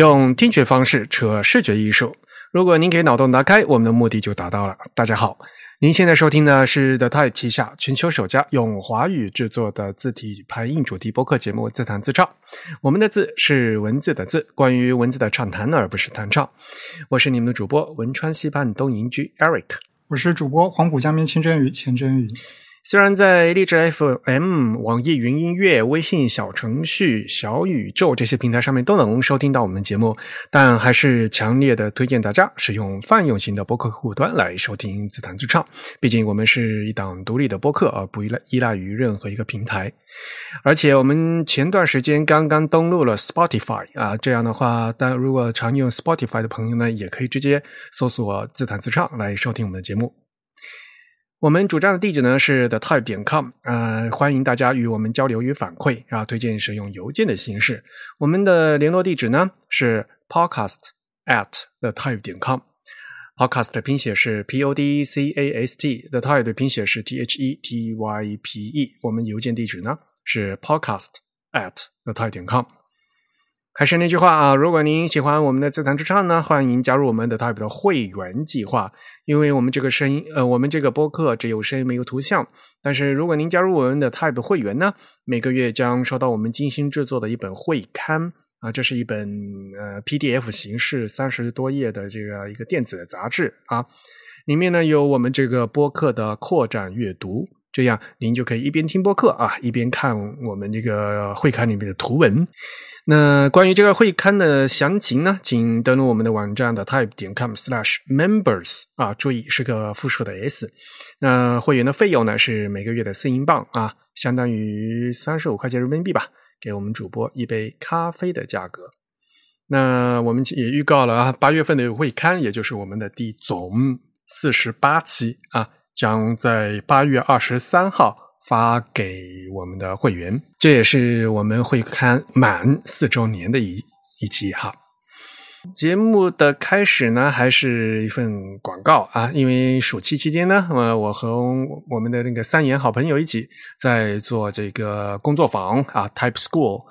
用听觉方式扯视觉艺术。如果您给脑洞打开，我们的目的就达到了。大家好，您现在收听的是 The Type 旗下全球首家用华语制作的字体排印主题播客节目《自弹自唱》。我们的字是文字的字，关于文字的畅谈，而不是弹唱。我是你们的主播文川西畔东营居 Eric，我是主播黄浦江边清蒸鱼钱真鱼。虽然在荔枝 FM、网易云音乐、微信小程序、小宇宙这些平台上面都能收听到我们的节目，但还是强烈的推荐大家使用泛用型的播客客户端来收听自弹自唱。毕竟我们是一档独立的播客，而不依赖依赖于任何一个平台。而且我们前段时间刚刚登录了 Spotify 啊，这样的话，但如果常用 Spotify 的朋友呢，也可以直接搜索“自弹自唱”来收听我们的节目。我们主站的地址呢是 the type 点 com，呃，欢迎大家与我们交流与反馈，然后推荐使用邮件的形式。我们的联络地址呢是 podcast at the type 点 com，podcast 的拼写是 p o d c a s t，the type 的拼写是 t h e t y p e，我们邮件地址呢是 podcast at the type 点 com。还是那句话啊，如果您喜欢我们的自弹自唱呢，欢迎加入我们的 Type 的会员计划。因为我们这个声音，呃，我们这个播客只有声音没有图像。但是如果您加入我们的 Type 会员呢，每个月将收到我们精心制作的一本会刊啊，这是一本呃 PDF 形式三十多页的这个一个电子的杂志啊，里面呢有我们这个播客的扩展阅读，这样您就可以一边听播客啊，一边看我们这个会刊里面的图文。那关于这个会刊的详情呢，请登录我们的网站的 type 点 com slash members 啊，注意是个复数的 s。那会员的费用呢是每个月的四英镑啊，相当于三十五块钱人民币吧，给我们主播一杯咖啡的价格。那我们也预告了啊，八月份的会刊，也就是我们的第总四十八期啊，将在八月二十三号。发给我们的会员，这也是我们会刊满四周年的一一期哈。节目的开始呢，还是一份广告啊，因为暑期期间呢，呃，我和我们的那个三言好朋友一起在做这个工作坊啊，Type School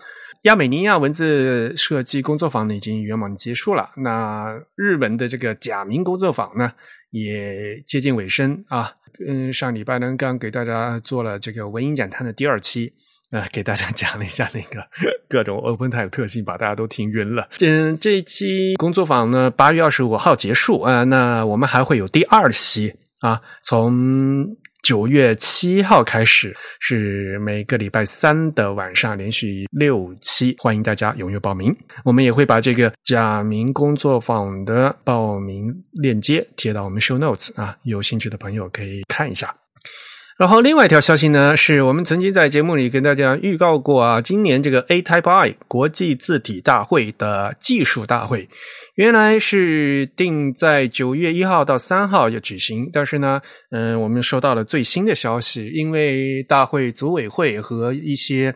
亚美尼亚文字设计工作坊呢已经圆满结束了。那日本的这个假名工作坊呢，也接近尾声啊。嗯，上礼拜呢，刚给大家做了这个文音讲坛的第二期，啊，给大家讲了一下那个各种 OpenType 特性，把大家都听晕了。嗯，这一期工作坊呢，八月二十五号结束啊，那我们还会有第二期啊，从。九月七号开始是每个礼拜三的晚上，连续六期，欢迎大家踊跃报名。我们也会把这个假名工作坊的报名链接贴到我们 show notes 啊，有兴趣的朋友可以看一下。然后另外一条消息呢，是我们曾经在节目里跟大家预告过啊，今年这个 A Type I 国际字体大会的技术大会。原来是定在九月一号到三号要举行，但是呢，嗯，我们收到了最新的消息，因为大会组委会和一些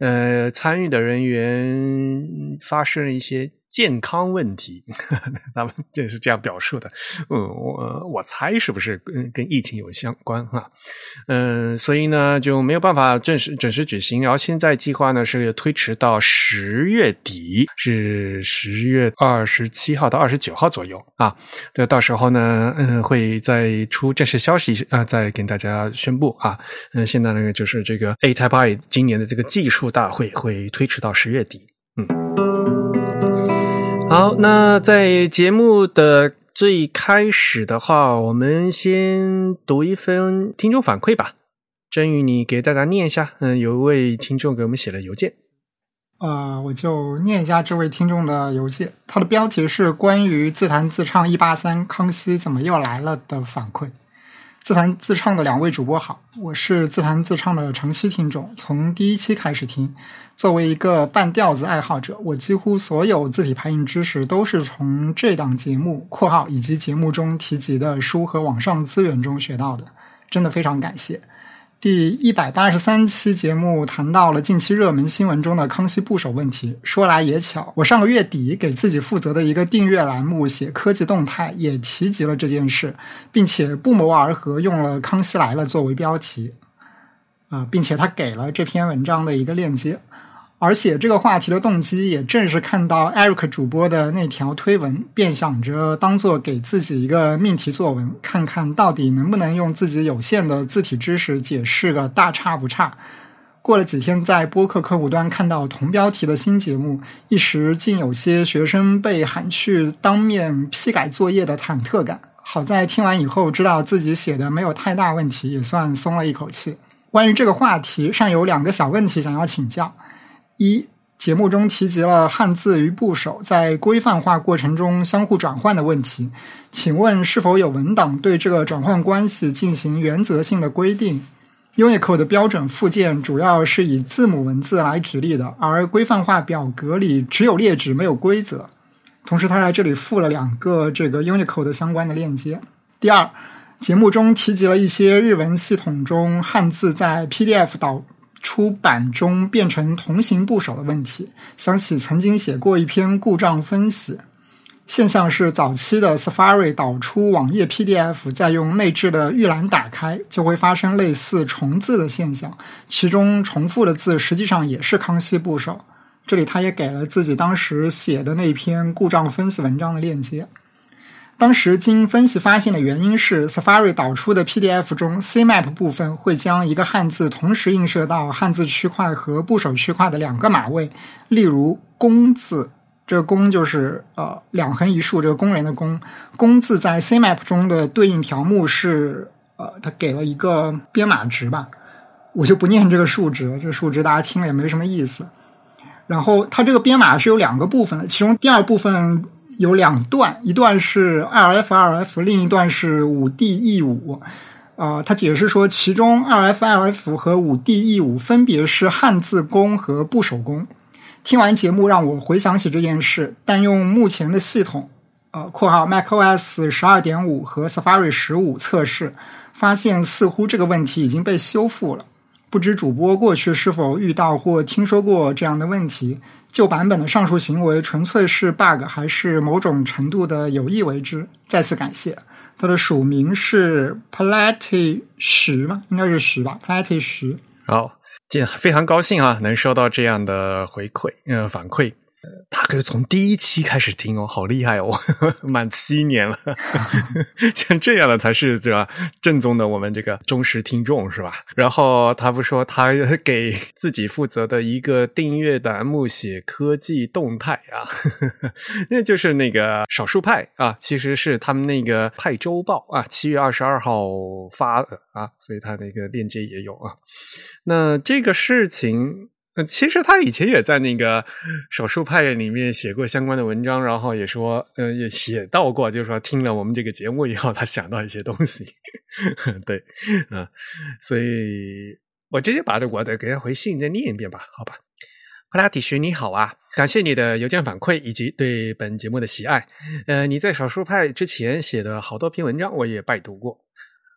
呃参与的人员发生了一些。健康问题，他们就是这样表述的。嗯，我我猜是不是跟跟疫情有相关哈？嗯，所以呢就没有办法正式准时举行。然后现在计划呢是推迟到十月底，是十月二十七号到二十九号左右啊。那到时候呢，嗯，会再出正式消息啊，再跟大家宣布啊。嗯，现在呢就是这个 A Type I 今年的这个技术大会会推迟到十月底。好，那在节目的最开始的话，我们先读一份听众反馈吧。真宇，你给大家念一下。嗯，有一位听众给我们写了邮件。呃，我就念一下这位听众的邮件。他的标题是关于自弹自唱一八三康熙怎么又来了的反馈。自弹自唱的两位主播好，我是自弹自唱的长期听众，从第一期开始听。作为一个半吊子爱好者，我几乎所有字体排印知识都是从这档节目（括号以及节目中提及的书和网上资源中学到的），真的非常感谢。第一百八十三期节目谈到了近期热门新闻中的康熙部首问题。说来也巧，我上个月底给自己负责的一个订阅栏目写科技动态，也提及了这件事，并且不谋而合用了“康熙来了”作为标题。啊，并且他给了这篇文章的一个链接。而写这个话题的动机，也正是看到 Eric 主播的那条推文，便想着当做给自己一个命题作文，看看到底能不能用自己有限的字体知识解释个大差不差。过了几天，在播客客户端看到同标题的新节目，一时竟有些学生被喊去当面批改作业的忐忑感。好在听完以后，知道自己写的没有太大问题，也算松了一口气。关于这个话题，尚有两个小问题想要请教。一节目中提及了汉字与部首在规范化过程中相互转换的问题，请问是否有文档对这个转换关系进行原则性的规定？Unicode 的标准附件主要是以字母文字来举例的，而规范化表格里只有列举没有规则。同时，他在这里附了两个这个 Unicode 的相关的链接。第二，节目中提及了一些日文系统中汉字在 PDF 导。出版中变成同形部首的问题，想起曾经写过一篇故障分析。现象是早期的 Safari 导出网页 PDF，再用内置的预览打开，就会发生类似重字的现象。其中重复的字实际上也是康熙部首。这里他也给了自己当时写的那篇故障分析文章的链接。当时经分析发现的原因是，Safari 导出的 PDF 中，CMap 部分会将一个汉字同时映射到汉字区块和部首区块的两个码位。例如“工”字，这个“工”就是呃两横一竖，这个工人的“工”。工字在 CMap 中的对应条目是呃，它给了一个编码值吧，我就不念这个数值了，这个数值大家听了也没什么意思。然后它这个编码是有两个部分的，其中第二部分。有两段，一段是 2F 2F，另一段是 5D-E5。呃，他解释说，其中 2F2F 和 5D-E5 分别是汉字工和部首工。听完节目，让我回想起这件事，但用目前的系统，呃（括号 macOS 12.5和 Safari 15） 测试，发现似乎这个问题已经被修复了。不知主播过去是否遇到或听说过这样的问题？旧版本的上述行为纯粹是 bug，还是某种程度的有意为之？再次感谢。它的署名是 Platy 徐吗？应该是徐吧，Platy 徐。好，今非常高兴啊，能收到这样的回馈，嗯，反馈。他可是从第一期开始听哦，好厉害哦，满七年了，像这样的才是对吧？正宗的我们这个忠实听众是吧？然后他不说他给自己负责的一个订阅栏目写科技动态啊，那就是那个少数派啊，其实是他们那个派周报啊，七月二十二号发的啊，所以他那个链接也有啊。那这个事情。呃，其实他以前也在那个少数派里面写过相关的文章，然后也说，呃，也写到过，就是说听了我们这个节目以后，他想到一些东西。对，嗯，所以我直接把我的给他回信再念一遍吧，好吧。帕拉提学你好啊，感谢你的邮件反馈以及对本节目的喜爱。呃，你在少数派之前写的好多篇文章，我也拜读过。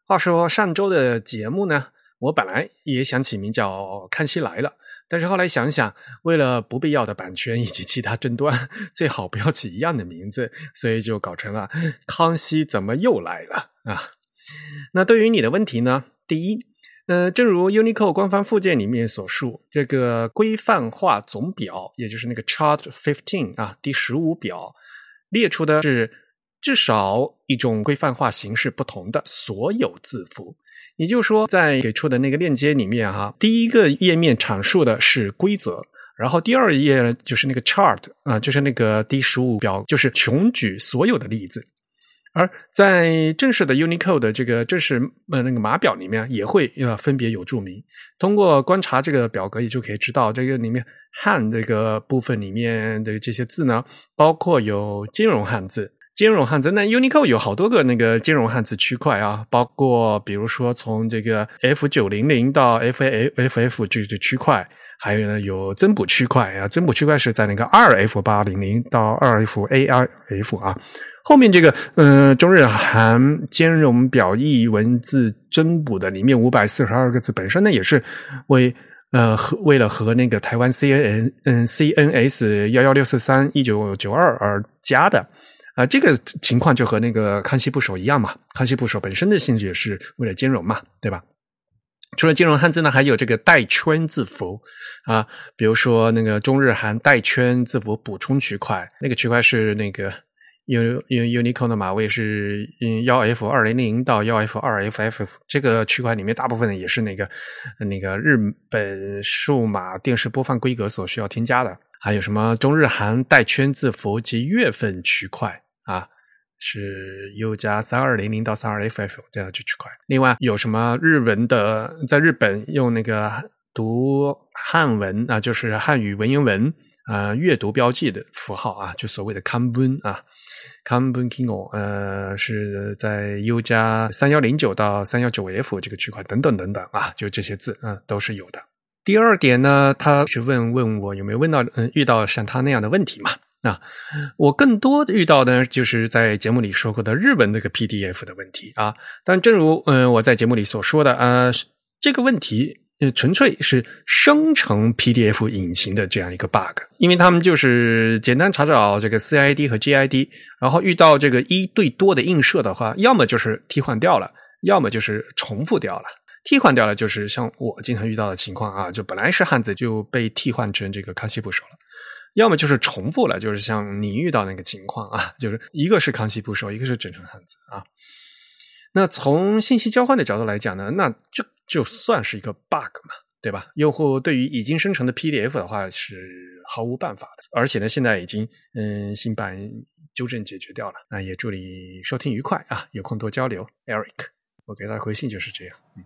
话说上周的节目呢，我本来也想起名叫《康熙来了》。但是后来想想，为了不必要的版权以及其他争端，最好不要起一样的名字，所以就搞成了“康熙怎么又来了”啊。那对于你的问题呢？第一，呃，正如 Unicode 官方附件里面所述，这个规范化总表，也就是那个 Chart Fifteen 啊，第十五表列出的是至少一种规范化形式不同的所有字符。也就是说，在给出的那个链接里面，哈，第一个页面阐述的是规则，然后第二页就是那个 chart 啊，就是那个第十五表，就是穷举所有的例子。而在正式的 Unicode 的这个正式呃那个码表里面，也会要分别有注明。通过观察这个表格，也就可以知道这个里面汉这个部分里面的这些字呢，包括有金融汉字。兼容汉字，那 Unicode 有好多个那个兼容汉字区块啊，包括比如说从这个 F 九零零到 F A F F 这这区块，还有呢有增补区块啊，增补区块是在那个二 F 八零零到二 F A R F 啊，后面这个嗯中日韩兼容表意文字增补的里面五百四十二个字，本身呢也是为呃和为了和那个台湾 C N 嗯 C N S 幺幺六四三一九九二而加的。啊，这个情况就和那个康熙部首一样嘛。康熙部首本身的性质也是为了兼容嘛，对吧？除了兼容汉字呢，还有这个带圈字符啊，比如说那个中日韩带圈字符补充区块，那个区块是那个 U U Unicode 的码位是嗯幺 F 二零零到幺 F 二 FF，这个区块里面大部分也是那个那个日本数码电视播放规格所需要添加的。还有什么中日韩带圈字符及月份区块啊？是 U 加三二零零到三二 FF 这样这区块。另外有什么日文的，在日本用那个读汉文啊，就是汉语文言文啊阅读标记的符号啊，就所谓的 kanbun 啊，kanbun kingo，呃，是在 U 加三幺零九到三幺九 F 这个区块等等等等啊，就这些字啊都是有的。第二点呢，他是问问我有没有问到嗯遇到像他那样的问题嘛？啊，我更多的遇到的就是在节目里说过的日文那个 PDF 的问题啊。但正如嗯我在节目里所说的啊，这个问题呃纯粹是生成 PDF 引擎的这样一个 bug，因为他们就是简单查找这个 CID 和 GID，然后遇到这个一对多的映射的话，要么就是替换掉了，要么就是重复掉了。替换掉了就是像我经常遇到的情况啊，就本来是汉字就被替换成这个康熙部首了。要么就是重复了，就是像你遇到那个情况啊，就是一个是康熙不收，一个是整成汉字啊。那从信息交换的角度来讲呢，那就就算是一个 bug 嘛，对吧？用户对于已经生成的 PDF 的话是毫无办法的，而且呢，现在已经嗯新版纠正解决掉了。那也祝你收听愉快啊，有空多交流，Eric，我给他回信就是这样。嗯，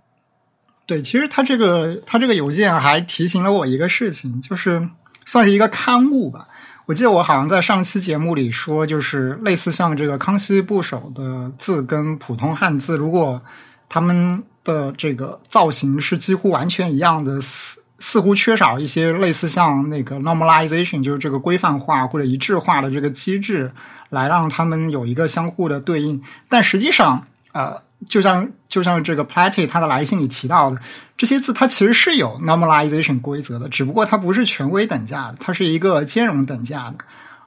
对，其实他这个他这个邮件还提醒了我一个事情，就是。算是一个刊物吧。我记得我好像在上期节目里说，就是类似像这个康熙部首的字跟普通汉字，如果他们的这个造型是几乎完全一样的，似似乎缺少一些类似像那个 normalization，就是这个规范化或者一致化的这个机制，来让他们有一个相互的对应。但实际上，呃。就像就像这个 Platy 他的来信里提到的，这些字它其实是有 normalization 规则的，只不过它不是权威等价的，它是一个兼容等价的。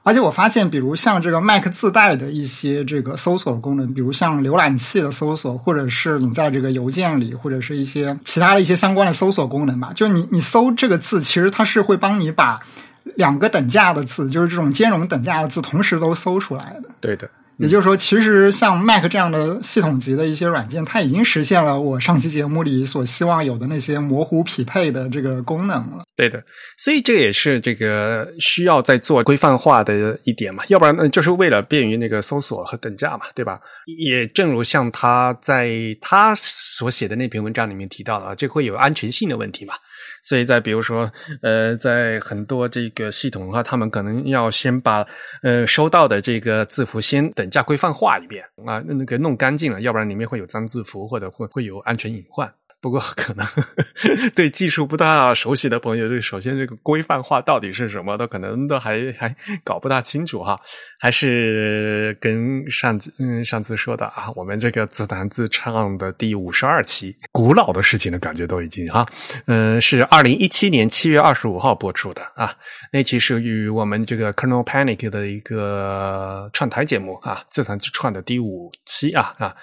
而且我发现，比如像这个 Mac 自带的一些这个搜索功能，比如像浏览器的搜索，或者是你在这个邮件里，或者是一些其他的一些相关的搜索功能吧，就你你搜这个字，其实它是会帮你把两个等价的字，就是这种兼容等价的字，同时都搜出来的。对的。也就是说，其实像 Mac 这样的系统级的一些软件，它已经实现了我上期节目里所希望有的那些模糊匹配的这个功能了。对的，所以这也是这个需要在做规范化的一点嘛，要不然呢，就是为了便于那个搜索和等价嘛，对吧？也正如像他在他所写的那篇文章里面提到的啊，这会有安全性的问题嘛。所以在比如说，呃，在很多这个系统的话，他们可能要先把呃收到的这个字符先等价规范化一遍啊，那个弄干净了，要不然里面会有脏字符或者会会有安全隐患。不过，可能 对技术不大熟悉的朋友，对首先这个规范化到底是什么，都可能都还还搞不大清楚哈。还是跟上次嗯上次说的啊，我们这个自弹自唱的第五十二期，古老的事情的感觉都已经哈，嗯，是二零一七年七月二十五号播出的啊。那期是与我们这个 Colonel Panic 的一个串台节目啊，自弹自唱的第五期啊啊，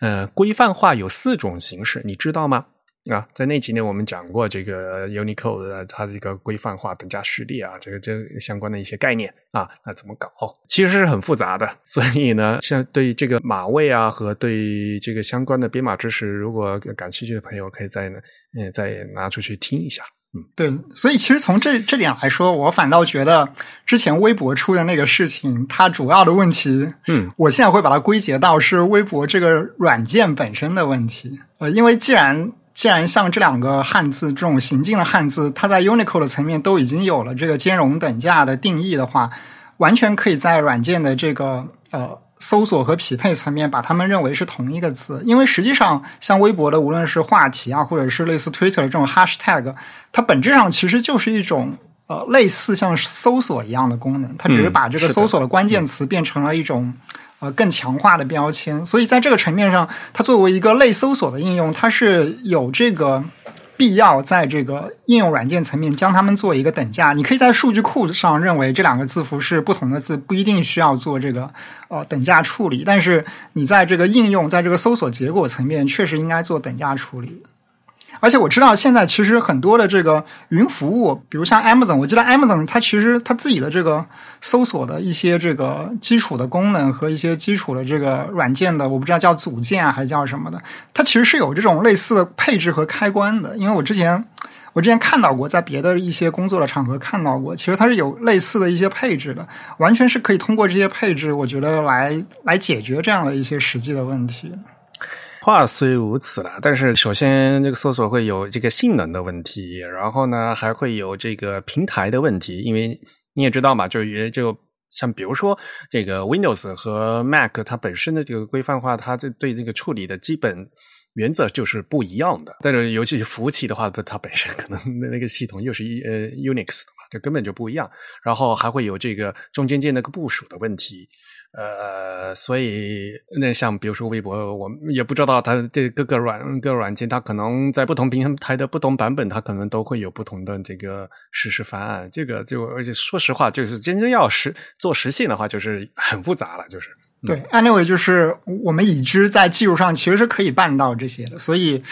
呃，规范化有四种形式，你知道吗？啊，在那几年我们讲过这个 Unicode 的它这个规范化等价序列啊，这个这相关的一些概念啊，那怎么搞？其实是很复杂的。所以呢，像对这个码位啊和对这个相关的编码知识，如果感兴趣的朋友，可以再呢，嗯，再拿出去听一下。嗯，对。所以其实从这这点来说，我反倒觉得之前微博出的那个事情，它主要的问题，嗯，我现在会把它归结到是微博这个软件本身的问题。呃，因为既然既然像这两个汉字这种行进的汉字，它在 Unicode 的层面都已经有了这个兼容等价的定义的话，完全可以在软件的这个呃搜索和匹配层面把它们认为是同一个字。因为实际上，像微博的无论是话题啊，或者是类似 Twitter 的这种 Hashtag，它本质上其实就是一种呃类似像搜索一样的功能，它只是把这个搜索的关键词变成了一种。更强化的标签，所以在这个层面上，它作为一个类搜索的应用，它是有这个必要在这个应用软件层面将它们做一个等价。你可以在数据库上认为这两个字符是不同的字，不一定需要做这个呃等价处理，但是你在这个应用，在这个搜索结果层面，确实应该做等价处理。而且我知道现在其实很多的这个云服务，比如像 Amazon，我记得 Amazon 它其实它自己的这个搜索的一些这个基础的功能和一些基础的这个软件的，我不知道叫组件啊还是叫什么的，它其实是有这种类似的配置和开关的。因为我之前我之前看到过，在别的一些工作的场合看到过，其实它是有类似的一些配置的，完全是可以通过这些配置，我觉得来来解决这样的一些实际的问题。话虽如此了，但是首先这个搜索会有这个性能的问题，然后呢还会有这个平台的问题，因为你也知道嘛，就是就像比如说这个 Windows 和 Mac，它本身的这个规范化，它这对这个处理的基本原则就是不一样的。但是尤其是服务器的话，它本身可能那个系统又是一呃 Unix 的嘛，这根本就不一样。然后还会有这个中间件那个部署的问题。呃，所以那像比如说微博，我们也不知道它这各个软各个软件，它可能在不同平台的不同版本，它可能都会有不同的这个实施方案。这个就而且说实话，就是真正要实做实现的话，就是很复杂了。就是对，anyway，就是我们已知在技术上其实是可以办到这些的，所以。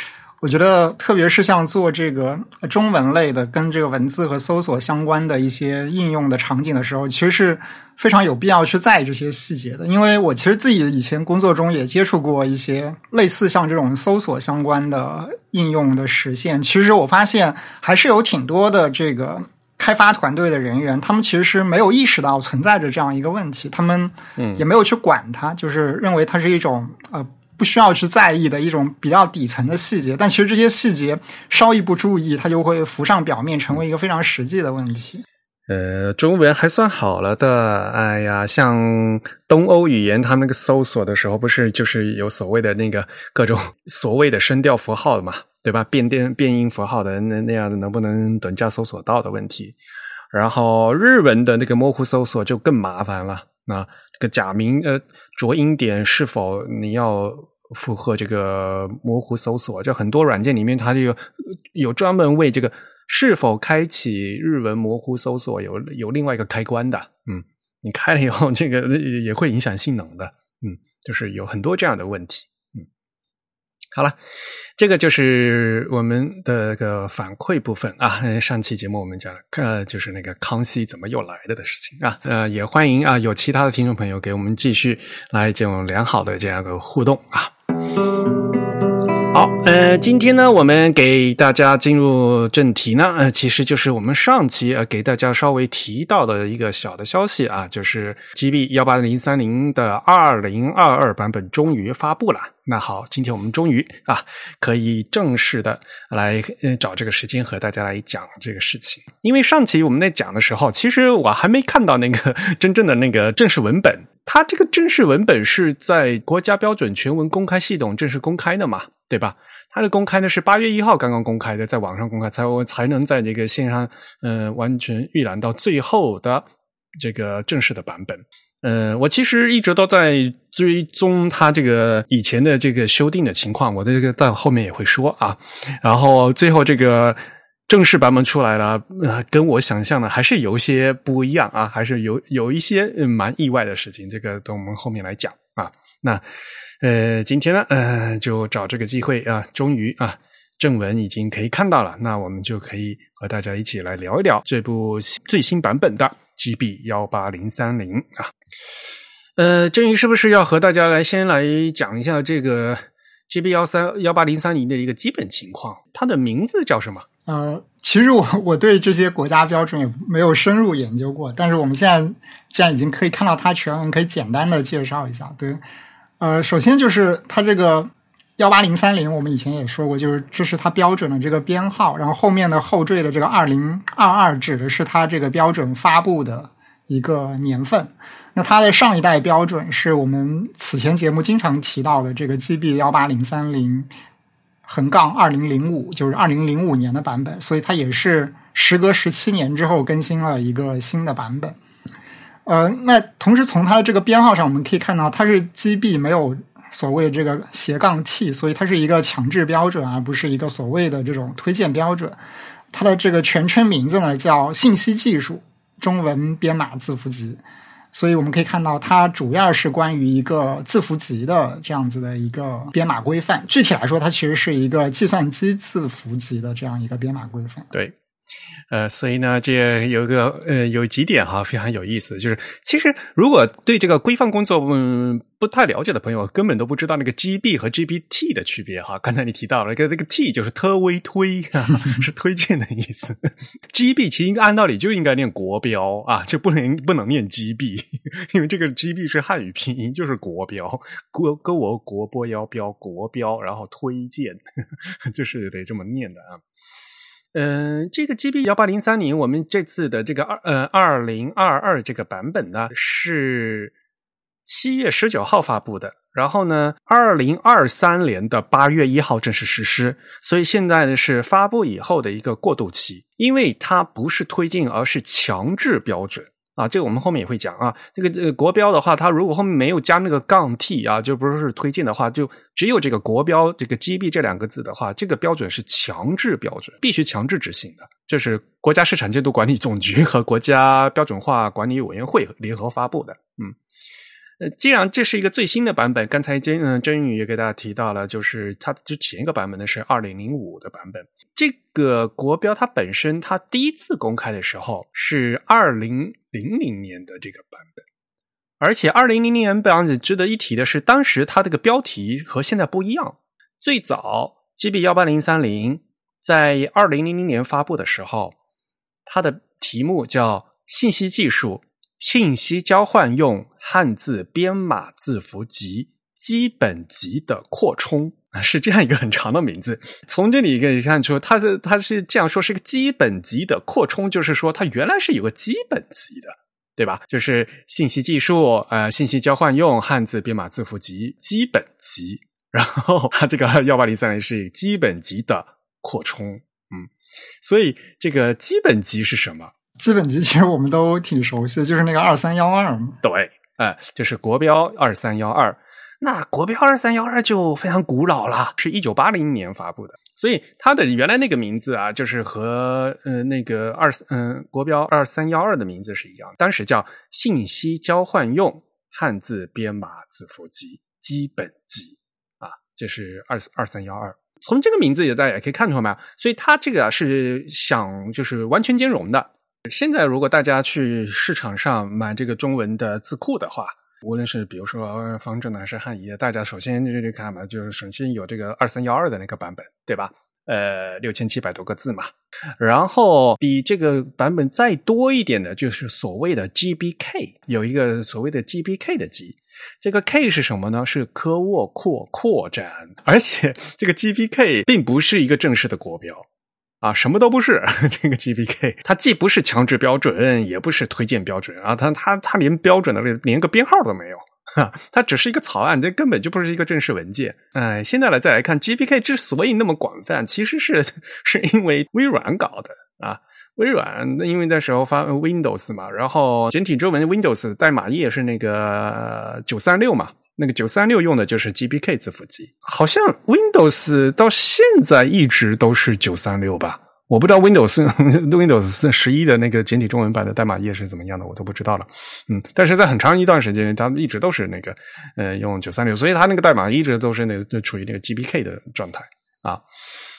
我觉得，特别是像做这个中文类的，跟这个文字和搜索相关的一些应用的场景的时候，其实是非常有必要去在意这些细节的。因为我其实自己以前工作中也接触过一些类似像这种搜索相关的应用的实现。其实我发现，还是有挺多的这个开发团队的人员，他们其实是没有意识到存在着这样一个问题，他们也没有去管它，就是认为它是一种呃。不需要去在意的一种比较底层的细节，但其实这些细节稍一不注意，它就会浮上表面，成为一个非常实际的问题。呃，中文还算好了的，哎呀，像东欧语言，他们那个搜索的时候，不是就是有所谓的那个各种所谓的声调符号的嘛，对吧？变电变音符号的那那样的，能不能等价搜索到的问题？然后日文的那个模糊搜索就更麻烦了，那假名呃。浊音点是否你要符合这个模糊搜索？就很多软件里面，它这个有专门为这个是否开启日文模糊搜索有有另外一个开关的。嗯，你开了以后，这个也会影响性能的。嗯，就是有很多这样的问题。好了。这个就是我们的个反馈部分啊。上期节目我们讲了，呃，就是那个康熙怎么又来了的事情啊。呃，也欢迎啊，有其他的听众朋友给我们继续来这种良好的这样的互动啊。好，呃，今天呢，我们给大家进入正题呢，呃，其实就是我们上期呃给大家稍微提到的一个小的消息啊，就是 GB 幺八零三零的二零二二版本终于发布了。那好，今天我们终于啊可以正式的来找这个时间和大家来讲这个事情。因为上期我们在讲的时候，其实我还没看到那个真正的那个正式文本。它这个正式文本是在国家标准全文公开系统正式公开的嘛？对吧？它的公开呢是八月一号刚刚公开的，在网上公开才才能在这个线上呃完全预览到最后的这个正式的版本。呃，我其实一直都在追踪它这个以前的这个修订的情况，我的这个在后面也会说啊。然后最后这个正式版本出来了，跟我想象的还是有一些不一样啊，还是有有一些蛮意外的事情，这个等我们后面来讲啊。那。呃，今天呢，呃，就找这个机会啊，终于啊，正文已经可以看到了，那我们就可以和大家一起来聊一聊这部最新版本的 GB 幺八零三零啊。呃，郑宇是不是要和大家来先来讲一下这个 GB 幺三幺八零三零的一个基本情况？它的名字叫什么？呃，其实我我对这些国家标准也没有深入研究过，但是我们现在既然已经可以看到它全文，可以简单的介绍一下，对。呃，首先就是它这个幺八零三零，我们以前也说过，就是这是它标准的这个编号，然后后面的后缀的这个二零二二指的是它这个标准发布的一个年份。那它的上一代标准是我们此前节目经常提到的这个 GB 幺八零三零横杠二零零五，就是二零零五年的版本，所以它也是时隔十七年之后更新了一个新的版本。呃，那同时从它的这个编号上，我们可以看到它是 GB 没有所谓的这个斜杠 T，所以它是一个强制标准，而不是一个所谓的这种推荐标准。它的这个全称名字呢叫信息技术中文编码字符集。所以我们可以看到，它主要是关于一个字符集的这样子的一个编码规范。具体来说，它其实是一个计算机字符集的这样一个编码规范。对。呃，所以呢，这有个呃，有几点哈，非常有意思，就是其实如果对这个规范工作嗯不太了解的朋友，根本都不知道那个 GB 和 GPT 的区别哈。刚才你提到了，那个那个 T 就是特微推，是推荐的意思。GB 其实按道理就应该念国标啊，就不能不能念 GB，因为这个 GB 是汉语拼音，就是国标，国跟我国波要标国标，然后推荐，就是得这么念的啊。嗯，这个 GB 幺八零三零，我们这次的这个二呃二零二二这个版本呢，是七月十九号发布的。然后呢，二零二三年的八月一号正式实施。所以现在呢是发布以后的一个过渡期，因为它不是推进，而是强制标准。啊，这个我们后面也会讲啊。这个呃国标的话，它如果后面没有加那个杠 T 啊，就不是推荐的话，就只有这个国标这个 GB 这两个字的话，这个标准是强制标准，必须强制执行的。这是国家市场监督管理总局和国家标准化管理委员会联合发布的。嗯。呃，既然这是一个最新的版本，刚才真嗯真宇也给大家提到了，就是它之前一个版本呢是二零零五的版本。这个国标它本身它第一次公开的时候是二零零零年的这个版本，而且二零零零年版本值得一提的是，当时它这个标题和现在不一样。最早 GB 幺八零三零在二零零零年发布的时候，它的题目叫信息技术。信息交换用汉字编码字符集基本级的扩充啊，是这样一个很长的名字。从这里可以看出，它是它是这样说，是个基本级的扩充，就是说它原来是有个基本级的，对吧？就是信息技术呃，信息交换用汉字编码字符集基本级，然后它这个幺八零三零是基本级的扩充，嗯，所以这个基本级是什么？基本级其实我们都挺熟悉的，就是那个二三幺二嘛。对，哎，就是国标二三幺二。那国标二三幺二就非常古老了，是一九八零年发布的，所以它的原来那个名字啊，就是和呃那个二嗯国标二三幺二的名字是一样，当时叫信息交换用汉字编码字符集基本集啊，这是二二三幺二。从这个名字也大家也可以看出来嘛，所以它这个啊是想就是完全兼容的。现在，如果大家去市场上买这个中文的字库的话，无论是比如说方正的还是汉仪的，大家首先就看嘛，就是首先有这个二三幺二的那个版本，对吧？呃，六千七百多个字嘛。然后比这个版本再多一点的，就是所谓的 GBK，有一个所谓的 GBK 的 G，这个 K 是什么呢？是科沃扩扩展，而且这个 GBK 并不是一个正式的国标。啊，什么都不是，这个 GBK 它既不是强制标准，也不是推荐标准啊，它它它连标准的连个编号都没有，哈，它只是一个草案，这根本就不是一个正式文件。哎，现在来再来看 GBK 之所以那么广泛，其实是是因为微软搞的啊，微软因为那时候发 Windows 嘛，然后简体中文 Windows 代码页是那个九三六嘛。那个九三六用的就是 GBK 字符集，好像 Windows 到现在一直都是九三六吧？我不知道 Windows Windows 十一的那个简体中文版的代码页是怎么样的，我都不知道了。嗯，但是在很长一段时间，它一直都是那个呃用九三六，所以它那个代码一直都是那个处于那个 GBK 的状态啊。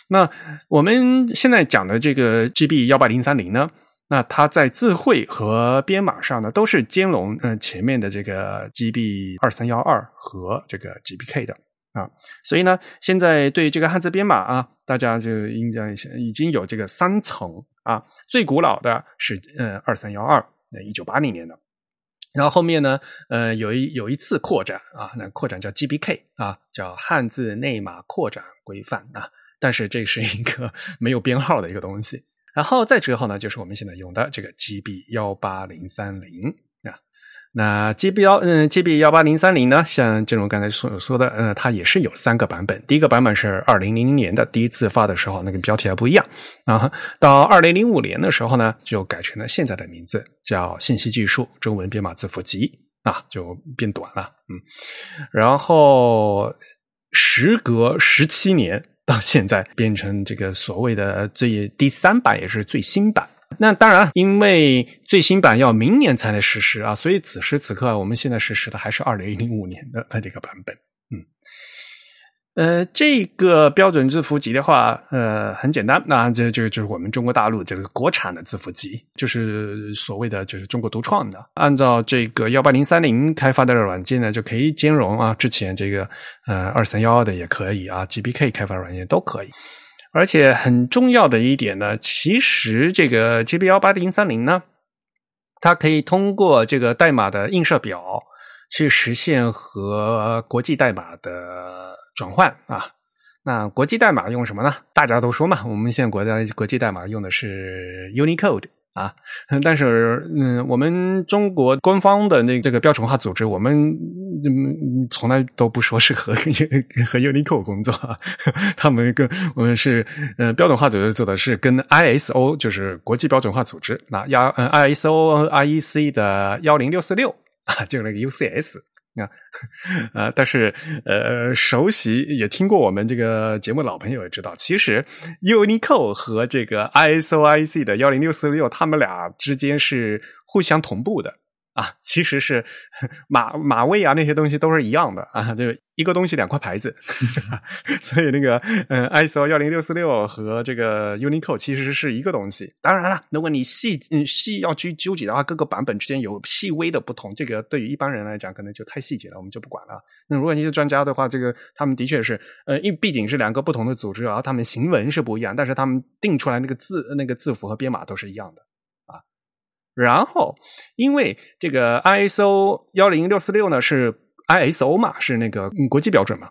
那我们现在讲的这个 GB 幺八零三零呢？那它在字汇和编码上呢，都是兼容嗯前面的这个 GB 二三幺二和这个 GBK 的啊，所以呢，现在对这个汉字编码啊，大家就应该已经有这个三层啊，最古老的是嗯二三幺二，那一九八零年的，然后后面呢，呃有一有一次扩展啊，那扩展叫 GBK 啊，叫汉字内码扩展规范啊，但是这是一个 没有编号的一个东西。然后再之后呢，就是我们现在用的这个 GB 幺八零三零啊。那 GB 幺嗯 GB 幺八零三零呢，像这种刚才所说的，呃，它也是有三个版本。第一个版本是二零零零年的第一次发的时候，那个标题还不一样啊。到二零零五年的时候呢，就改成了现在的名字，叫信息技术中文编码字符集啊，就变短了。嗯，然后时隔十七年。到现在变成这个所谓的最第三版，也是最新版那当然，因为最新版要明年才能实施啊，所以此时此刻我们现在实施的还是二零零五年的这个版本。呃，这个标准字符集的话，呃，很简单，那这就就是我们中国大陆这个国产的字符集，就是所谓的就是中国独创的。按照这个幺八零三零开发的软件呢，就可以兼容啊，之前这个呃二三幺二的也可以啊，GBK 开发软件都可以。而且很重要的一点呢，其实这个 GB 幺八零三零呢，它可以通过这个代码的映射表去实现和国际代码的。转换啊，那国际代码用什么呢？大家都说嘛，我们现在国家国际代码用的是 Unicode 啊，但是嗯，我们中国官方的那这个标准化组织，我们从来都不说是和 和 Unicode 工作，他们跟我们是呃标准化组织做的是跟 ISO 就是国际标准化组织，那幺嗯 ISO IEC 的幺零六四六啊，就是那个 UCS。啊，呃，但是呃，熟悉也听过我们这个节目老朋友也知道，其实 UNICO 和这个 ISOIC 的幺零六四六，他们俩之间是互相同步的。啊，其实是马马位啊，那些东西都是一样的啊，就一个东西两块牌子，所以那个嗯，ISO 幺零六四六和这个 Unicode 其实是一个东西。当然了，如果你细嗯细要去纠结的话，各个版本之间有细微的不同，这个对于一般人来讲可能就太细节了，我们就不管了。那如果你是专家的话，这个他们的确是呃，因为毕竟是两个不同的组织，然后他们行文是不一样，但是他们定出来那个字那个字符和编码都是一样的。然后，因为这个 ISO 幺零六四六呢是 ISO 嘛，是那个国际标准嘛。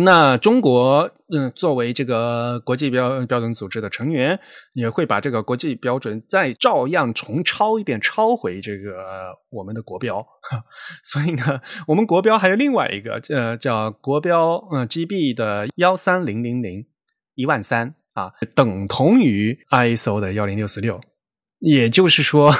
那中国嗯作为这个国际标标准组织的成员，也会把这个国际标准再照样重抄一遍，抄回这个我们的国标。所以呢，我们国标还有另外一个呃叫国标嗯 GB 的幺三零零零一万三啊，等同于 ISO 的幺零六四六。也就是说，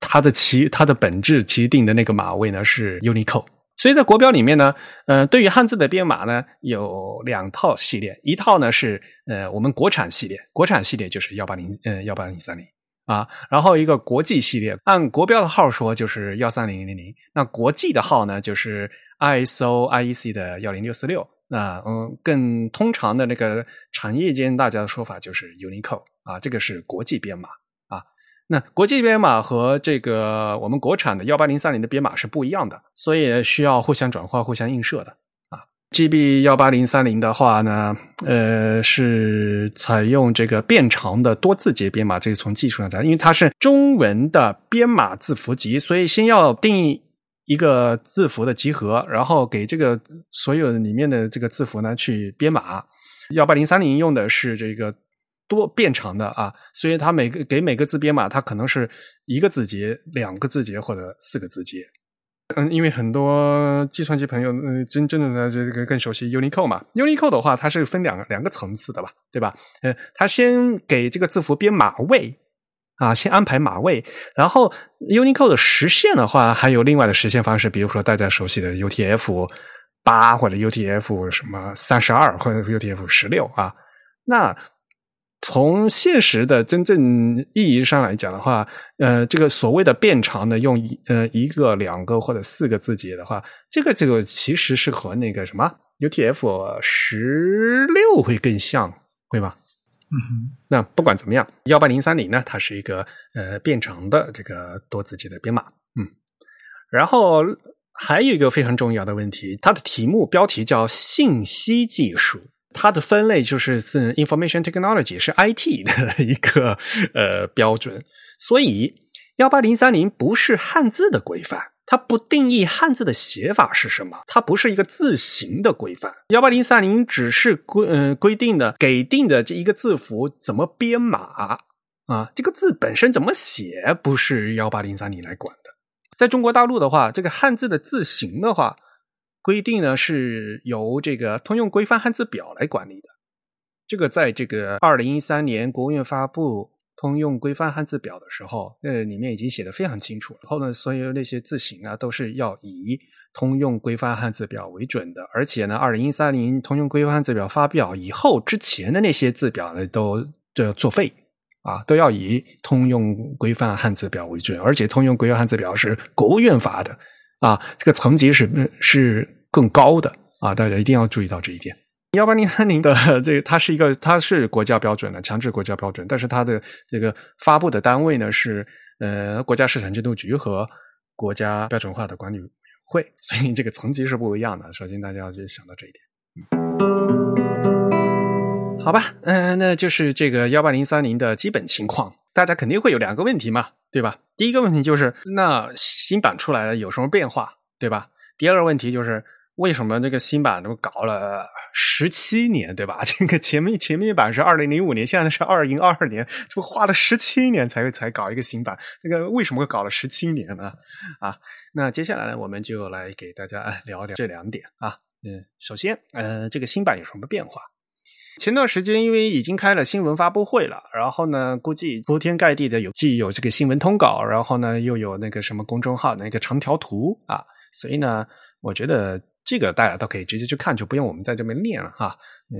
它的其它的本质其定的那个码位呢是 Unicode，所以在国标里面呢，呃，对于汉字的编码呢有两套系列，一套呢是呃我们国产系列，国产系列就是幺八零呃幺八零三零啊，然后一个国际系列，按国标的号说就是幺三零零零，那国际的号呢就是 ISO IEC 的幺零六四六，那嗯更通常的那个产业间大家的说法就是 Unicode 啊，这个是国际编码。那国际编码和这个我们国产的幺八零三零的编码是不一样的，所以需要互相转化、互相映射的啊。GB 幺八零三零的话呢，呃，是采用这个变长的多字节编码，这个从技术上讲，因为它是中文的编码字符集，所以先要定义一个字符的集合，然后给这个所有里面的这个字符呢去编码。幺八零三零用的是这个。多变长的啊，所以它每个给每个字编码，它可能是一个字节、两个字节或者四个字节。嗯，因为很多计算机朋友，嗯，真真正的这个更熟悉 Unicode 嘛。Unicode 的话，它是分两个两个层次的吧，对吧？嗯，它先给这个字符编码位啊，先安排码位，然后 Unicode 的实现的话，还有另外的实现方式，比如说大家熟悉的 UTF 八或者 UTF 什么三十二或者 UTF 十六啊，那。从现实的真正意义上来讲的话，呃，这个所谓的变长的用一呃一个、两个或者四个字节的话，这个这个其实是和那个什么 UTF 十六会更像，会吧？嗯哼。那不管怎么样，幺八零三零呢，它是一个呃变长的这个多字节的编码，嗯。然后还有一个非常重要的问题，它的题目标题叫信息技术。它的分类就是是 information technology，是 IT 的一个呃标准，所以幺八零三零不是汉字的规范，它不定义汉字的写法是什么，它不是一个字形的规范。幺八零三零只是规嗯规定的给定的这一个字符怎么编码啊，这个字本身怎么写不是幺八零三零来管的。在中国大陆的话，这个汉字的字形的话。规定呢是由这个通用规范汉字表来管理的，这个在这个二零一三年国务院发布通用规范汉字表的时候，那，里面已经写的非常清楚。然后呢，所有那些字形啊，都是要以通用规范汉字表为准的。而且呢，二零一三年通用规范汉字表发表以后，之前的那些字表呢，都都要作废啊，都要以通用规范汉字表为准，而且通用规范汉字表是国务院发的啊，这个层级是是更高的啊，大家一定要注意到这一点。幺八零三零的这个，它是一个，它是国家标准的强制国家标准，但是它的这个发布的单位呢是呃国家市场监督局和国家标准化的管理委员会，所以这个层级是不一样的。首先大家要去想到这一点。好吧，嗯，那就是这个幺八零三零的基本情况。大家肯定会有两个问题嘛，对吧？第一个问题就是，那新版出来了有什么变化，对吧？第二个问题就是，为什么这个新版都搞了十七年，对吧？这个前面前面一版是二零零五年，现在是二零二二年，这花了十七年才才搞一个新版，这个为什么会搞了十七年呢？啊，那接下来呢，我们就来给大家聊聊这两点啊。嗯，首先，呃，这个新版有什么变化？前段时间因为已经开了新闻发布会了，然后呢，估计铺天盖地的有既有这个新闻通稿，然后呢又有那个什么公众号那个长条图啊，所以呢，我觉得这个大家都可以直接去看，就不用我们在这边念了哈。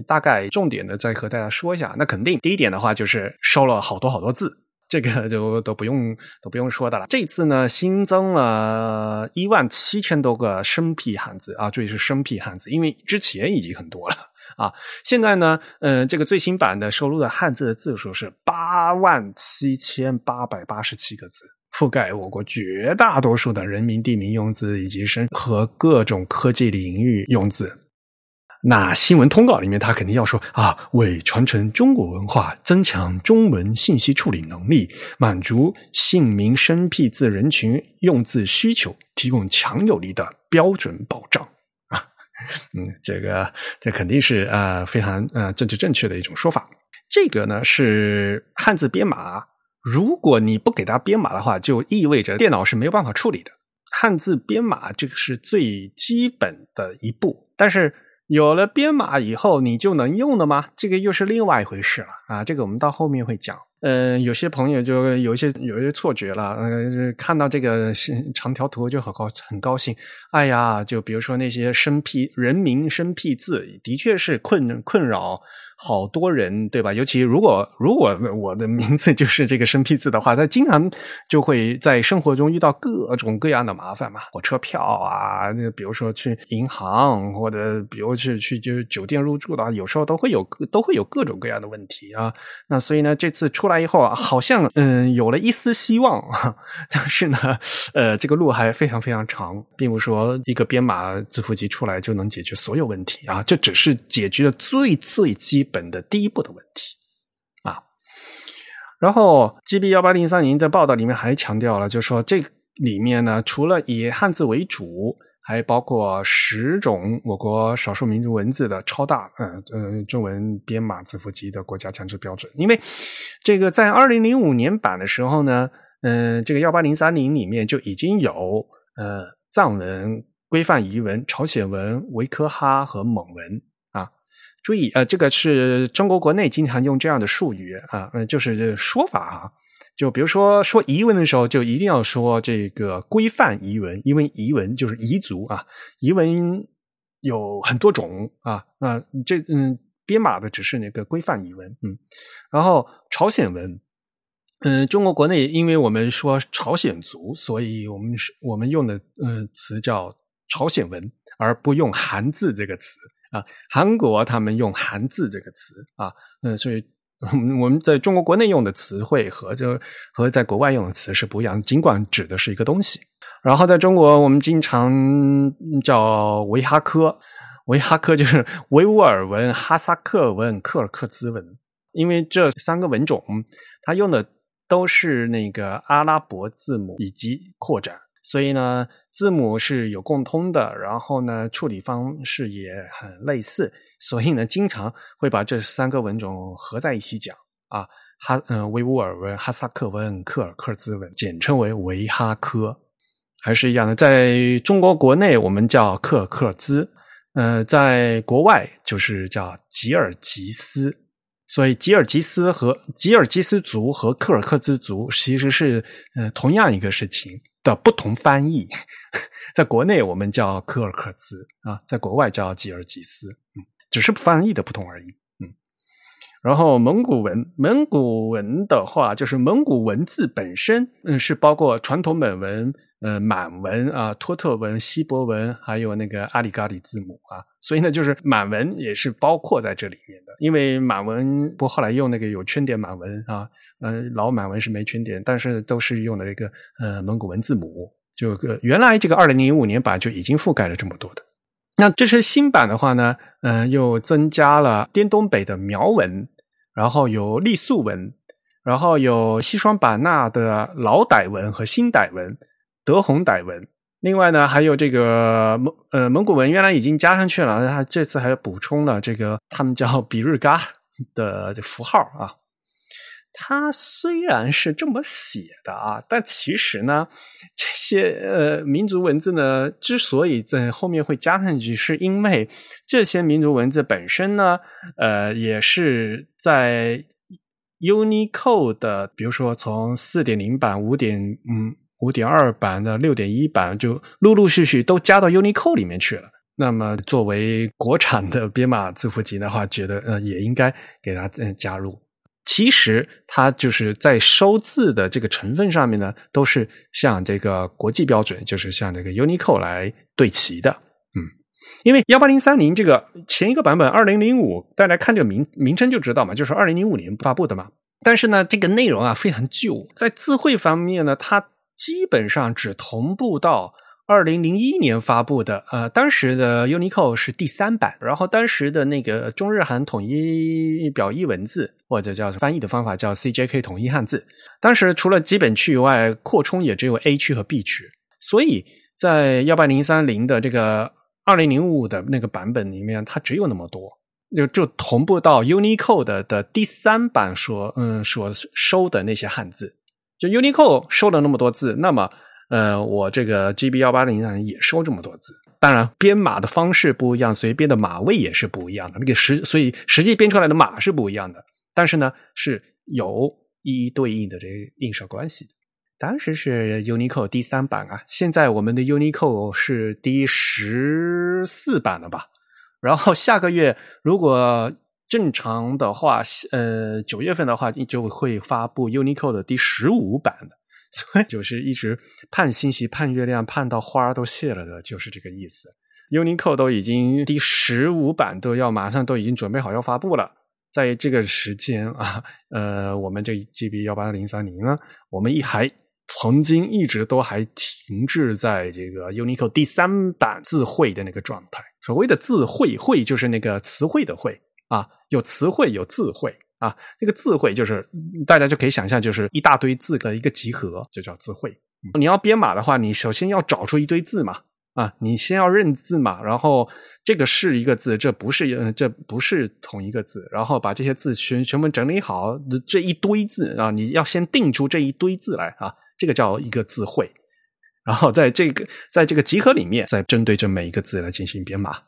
大概重点的再和大家说一下。那肯定第一点的话就是收了好多好多字，这个就都不用都不用说的了。这次呢新增了一万七千多个生僻汉字啊，注意是生僻汉字，因为之前已经很多了。啊，现在呢，嗯，这个最新版的收录的汉字的字数是八万七千八百八十七个字，覆盖我国绝大多数的人民地名用字以及生和各种科技领域用字。那新闻通稿里面，他肯定要说啊，为传承中国文化、增强中文信息处理能力、满足姓名生僻字人群用字需求，提供强有力的标准保障。嗯，这个这肯定是呃非常呃政治正确的一种说法。这个呢是汉字编码，如果你不给它编码的话，就意味着电脑是没有办法处理的。汉字编码这个是最基本的一步，但是有了编码以后，你就能用了吗？这个又是另外一回事了啊！这个我们到后面会讲。嗯，有些朋友就有一些有一些错觉了，呃，看到这个长条图就很高很高兴。哎呀，就比如说那些生僻人名生僻字，的确是困困扰。好多人对吧？尤其如果如果我的名字就是这个生僻字的话，他经常就会在生活中遇到各种各样的麻烦嘛。火车票啊，那比如说去银行或者比如是去就是酒店入住的，有时候都会有都会有各种各样的问题啊。那所以呢，这次出来以后啊，好像嗯有了一丝希望，但是呢，呃，这个路还非常非常长，并不说一个编码字符集出来就能解决所有问题啊。这只是解决了最最基。本的第一步的问题啊，然后 GB 幺八零三零在报道里面还强调了，就是说这里面呢，除了以汉字为主，还包括十种我国少数民族文字的超大嗯嗯中文编码字符集的国家强制标准。因为这个在二零零五年版的时候呢，嗯，这个幺八零三零里面就已经有呃藏文、规范彝文、朝鲜文、维科哈和蒙文。注意，呃，这个是中国国内经常用这样的术语啊，呃，就是说法啊。就比如说说彝文的时候，就一定要说这个规范彝文，因为彝文就是彝族啊。彝文有很多种啊，啊，这嗯，编码的只是那个规范彝文，嗯。然后朝鲜文，嗯，中国国内因为我们说朝鲜族，所以我们我们用的呃词叫朝鲜文，而不用汉字这个词。啊，韩国他们用“韩字”这个词啊，嗯，所以我们在中国国内用的词汇和这和在国外用的词是不一样，尽管指的是一个东西。然后在中国，我们经常叫维哈科，维哈科就是 维吾尔文、哈萨克文、柯尔克孜文，因为这三个文种它用的都是那个阿拉伯字母以及扩展。所以呢，字母是有共通的，然后呢，处理方式也很类似，所以呢，经常会把这三个文种合在一起讲啊。哈，嗯，维吾尔文、哈萨克文、柯尔克孜文，简称为维哈科，还是一样的。在中国国内，我们叫柯尔克孜，呃，在国外就是叫吉尔吉斯。所以，吉尔吉斯和吉尔吉斯族和柯尔克孜族其实是呃同样一个事情。的不同翻译，在国内我们叫柯尔克孜啊，在国外叫吉尔吉斯，嗯，只是翻译的不同而已，嗯。然后蒙古文，蒙古文的话，就是蒙古文字本身，嗯，是包括传统本文、呃满文啊、托特文、西伯文，还有那个阿里嘎里字母啊。所以呢，就是满文也是包括在这里面的。因为满文不后来用那个有圈点满文啊，呃，老满文是没圈点，但是都是用的这个呃蒙古文字母。就原来这个二零零五年版就已经覆盖了这么多的。那这是新版的话呢，嗯，又增加了滇东北的苗文，然后有傈僳文，然后有西双版纳的老傣文和新傣文、德宏傣文。另外呢，还有这个蒙呃蒙古文，原来已经加上去了，他这次还补充了这个他们叫比日嘎的这符号啊。它虽然是这么写的啊，但其实呢，这些呃民族文字呢，之所以在后面会加上去，是因为这些民族文字本身呢，呃，也是在 Unicode 的，比如说从四点零版、五点嗯五点二版的六点一版，就陆陆续续都加到 Unicode 里面去了。那么作为国产的编码字符集的话，觉得呃也应该给它嗯加入。其实它就是在收字的这个成分上面呢，都是向这个国际标准，就是向这个 Unicode 来对齐的。嗯，因为幺八零三零这个前一个版本二零零五，大家看这个名名称就知道嘛，就是二零零五年发布的嘛。但是呢，这个内容啊非常旧，在字汇方面呢，它基本上只同步到。二零零一年发布的，呃，当时的 Unicode 是第三版，然后当时的那个中日韩统一表意文字或者叫翻译的方法叫 CJK 统一汉字，当时除了基本区以外，扩充也只有 A 区和 B 区，所以在幺八零三零的这个二零零五的那个版本里面，它只有那么多，就就同步到 Unicode 的第三版所嗯所收的那些汉字，就 Unico 收了那么多字，那么。呃，我这个 GB 幺八零上也收这么多字，当然编码的方式不一样，所以编的码位也是不一样的。那个实，所以实际编出来的码是不一样的，但是呢是有一一对应的这个映射关系的。当时是 Unico 第三版啊，现在我们的 Unico 是第十四版了吧？然后下个月如果正常的话，呃，九月份的话就会发布 Unicode 的第十五版的。所以就是一直盼星星盼月亮盼到花都谢了的，就是这个意思。Unicode 都已经第十五版都要马上都已经准备好要发布了，在这个时间啊，呃，我们这 GB 幺八零三零呢，我们一还曾经一直都还停滞在这个 Unicode 第三版字汇的那个状态。所谓的字汇，汇就是那个词汇的汇啊，有词汇有字汇。啊，那个字汇就是大家就可以想象，就是一大堆字的一个集合，就叫字汇。你要编码的话，你首先要找出一堆字嘛，啊，你先要认字嘛，然后这个是一个字，这不是，这不是同一个字，然后把这些字全全部整理好，这一堆字啊，你要先定出这一堆字来啊，这个叫一个字汇，然后在这个在这个集合里面，再针对这每一个字来进行编码。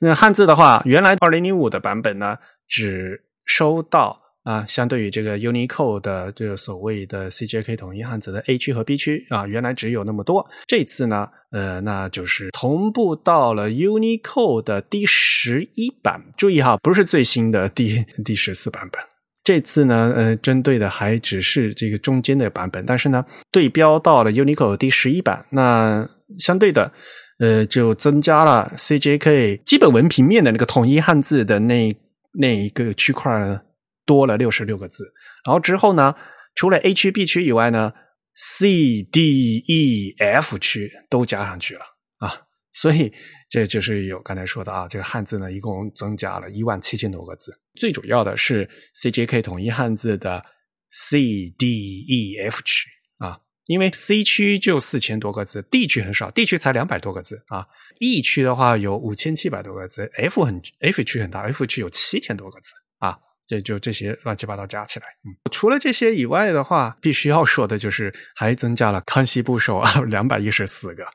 那汉字的话，原来二零零五的版本呢，只收到啊，相对于这个 Unicode 的这个所谓的 CJK 统一汉字的 A 区和 B 区啊，原来只有那么多。这次呢，呃，那就是同步到了 Unicode 的第十一版。注意哈，不是最新的第第十四版本。这次呢，呃，针对的还只是这个中间的版本，但是呢，对标到了 Unicode 第十一版。那相对的，呃，就增加了 CJK 基本文平面的那个统一汉字的那。那一个区块呢多了六十六个字，然后之后呢，除了 A 区、B 区以外呢，C、D、E、F 区都加上去了啊，所以这就是有刚才说的啊，这个汉字呢一共增加了一万七千多个字，最主要的是 CJK 统一汉字的 C、D、E、F 区啊，因为 C 区就四千多个字，D 区很少，D 区才两百多个字啊。E 区的话有五千七百多个字，F 很 F 区很大，F 区有七千多个字啊，这就这些乱七八糟加起来。嗯，除了这些以外的话，必须要说的就是还增加了康熙部首啊，两百一十四个，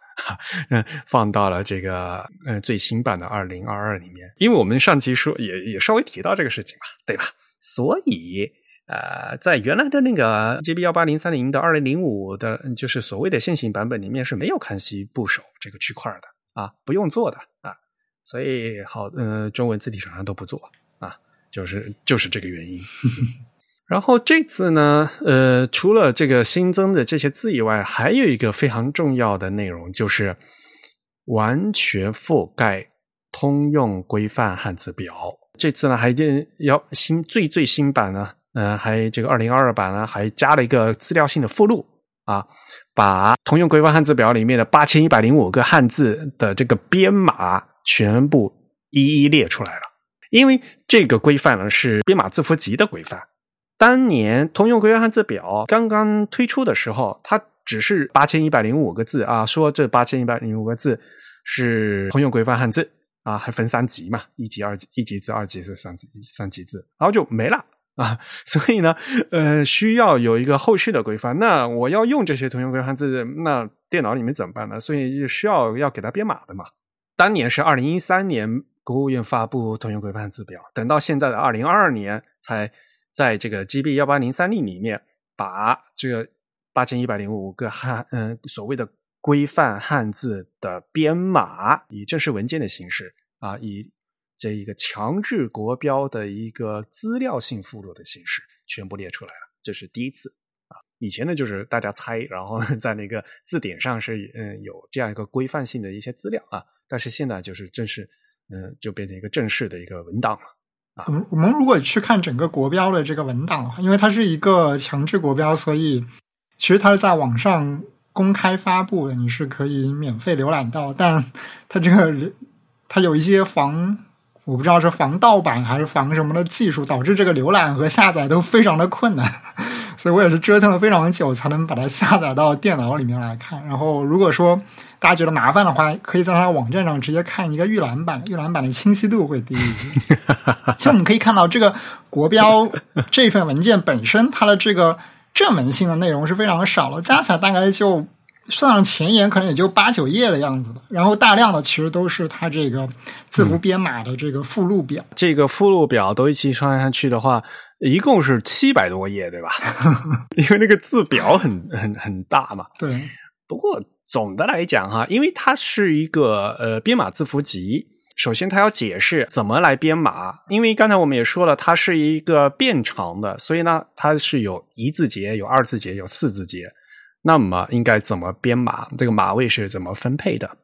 嗯，放到了这个呃最新版的二零二二里面。因为我们上期说也也稍微提到这个事情嘛，对吧？所以呃，在原来的那个 GB 幺八零三零的二零零五的，就是所谓的现行版本里面是没有康熙部首这个区块的。啊，不用做的啊，所以好，嗯，中文字体厂商都不做啊，就是就是这个原因。然后这次呢，呃，除了这个新增的这些字以外，还有一个非常重要的内容，就是完全覆盖通用规范汉字表。这次呢，还要新最最新版呢，嗯，还这个二零二二版呢，还加了一个资料性的附录啊，把通用规范汉字表里面的八千一百零五个汉字的这个编码全部一一列出来了。因为这个规范呢是编码字符集的规范。当年通用规范汉字表刚刚推出的时候，它只是八千一百零五个字啊，说这八千一百零五个字是通用规范汉字啊，还分三级嘛，一级、二级、一级字、二级字、三级、三级字，然后就没了 啊。所以呢，呃，需要有一个后续的规范。那我要用这些通用规范字，那电脑里面怎么办呢？所以就需要要给它编码的嘛。当年是二零一三年国务院发布通用规范字表，等到现在的二零二二年才。在这个 GB 幺八零三例里面，把这个八千一百零五个汉嗯所谓的规范汉字的编码，以正式文件的形式啊，以这一个强制国标的一个资料性附录的形式，全部列出来了。这是第一次啊！以前呢，就是大家猜，然后在那个字典上是嗯有这样一个规范性的一些资料啊，但是现在就是正式嗯就变成一个正式的一个文档了。我们我们如果去看整个国标的这个文档的话，因为它是一个强制国标，所以其实它是在网上公开发布的，你是可以免费浏览到。但它这个它有一些防，我不知道是防盗版还是防什么的技术，导致这个浏览和下载都非常的困难。所以我也是折腾了非常久才能把它下载到电脑里面来看。然后如果说大家觉得麻烦的话，可以在它网站上直接看一个预览版，预览版的清晰度会低一些。其实我们可以看到，这个国标这份文件本身，它的这个正文性的内容是非常少了，加起来大概就算上前言，可能也就八九页的样子吧。然后大量的其实都是它这个字符编码的这个附录表。这个附录表都一起算上去的话，一共是七百多页，对吧？因为那个字表很很很大嘛。对，不过。总的来讲哈，因为它是一个呃编码字符集，首先它要解释怎么来编码。因为刚才我们也说了，它是一个变长的，所以呢，它是有一字节、有二字节、有四字节。那么应该怎么编码？这个码位是怎么分配的？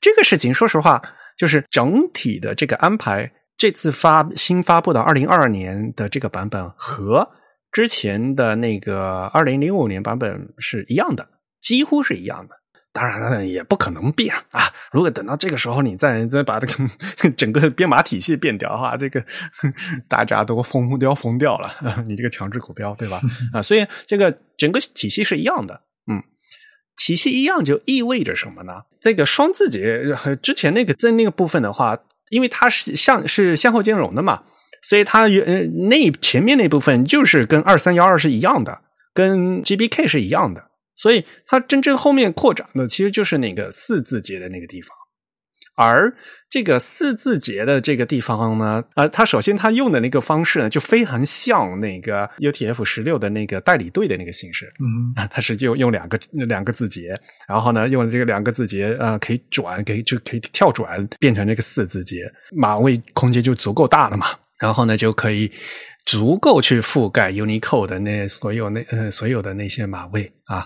这个事情，说实话，就是整体的这个安排，这次发新发布的二零二二年的这个版本和之前的那个二零零五年版本是一样的，几乎是一样的。当然了，也不可能变啊！如果等到这个时候你再 再把这个 整个编码体系变掉的话，这个 大家都疯都要疯掉了。你这个强制口标，对吧？啊，所以这个整个体系是一样的。体系一样就意味着什么呢？这个双字节和之前那个在那个部分的话，因为它是向是向后兼容的嘛，所以它呃那前面那部分就是跟二三幺二是一样的，跟 GBK 是一样的。所以它真正后面扩展的其实就是那个四字节的那个地方，而这个四字节的这个地方呢，呃，它首先它用的那个方式呢，就非常像那个 UTF 十六的那个代理队的那个形式，嗯啊，它是就用两个两个字节，然后呢，用这个两个字节呃，可以转，可以就可以跳转变成这个四字节，码位空间就足够大了嘛，然后呢就可以。足够去覆盖 Unicode 的那所有那呃所有的那些码位啊，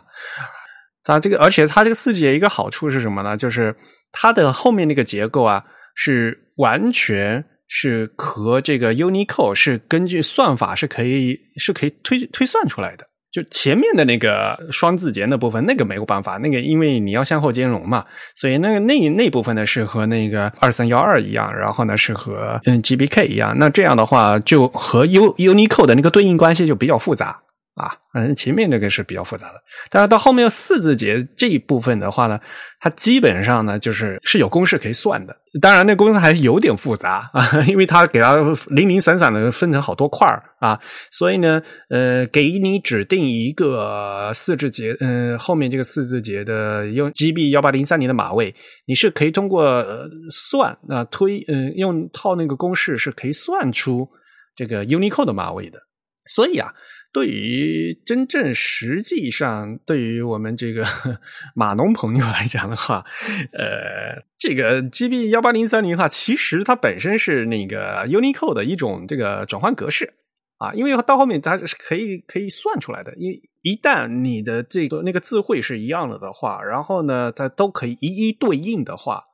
它这个而且它这个四节一个好处是什么呢？就是它的后面那个结构啊是完全是和这个 Unicode 是根据算法是可以是可以推推算出来的。就前面的那个双字节那部分，那个没有办法，那个因为你要向后兼容嘛，所以那个那那部分呢是和那个二三幺二一样，然后呢是和嗯 GBK 一样，那这样的话就和 U Unicode 的那个对应关系就比较复杂。啊，嗯，前面那个是比较复杂的，但是到后面四字节这一部分的话呢，它基本上呢就是是有公式可以算的。当然，那公式还是有点复杂啊，因为它给它零零散散的分成好多块啊，所以呢，呃，给你指定一个四字节，嗯，后面这个四字节的用 GB 幺八零三年的码位，你是可以通过算啊推，嗯，用套那个公式是可以算出这个 Unicode 的码位的。所以啊。对于真正实际上对于我们这个 码农朋友来讲的话，呃，这个 GB 幺八零三零哈，其实它本身是那个 Unicode 的一种这个转换格式啊，因为到后面它是可以可以算出来的。一一旦你的这个那个字汇是一样的的话，然后呢，它都可以一一对应的话，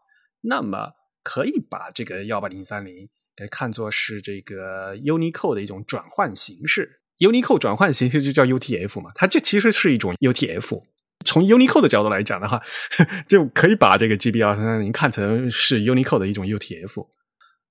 那么可以把这个幺八零三零给看作是这个 Unicode 的一种转换形式。Unicode 转换形式就叫 UTF 嘛，它这其实是一种 UTF。从 Unicode 的角度来讲的话，就可以把这个 GB 幺三三零看成是 Unicode 的一种 UTF。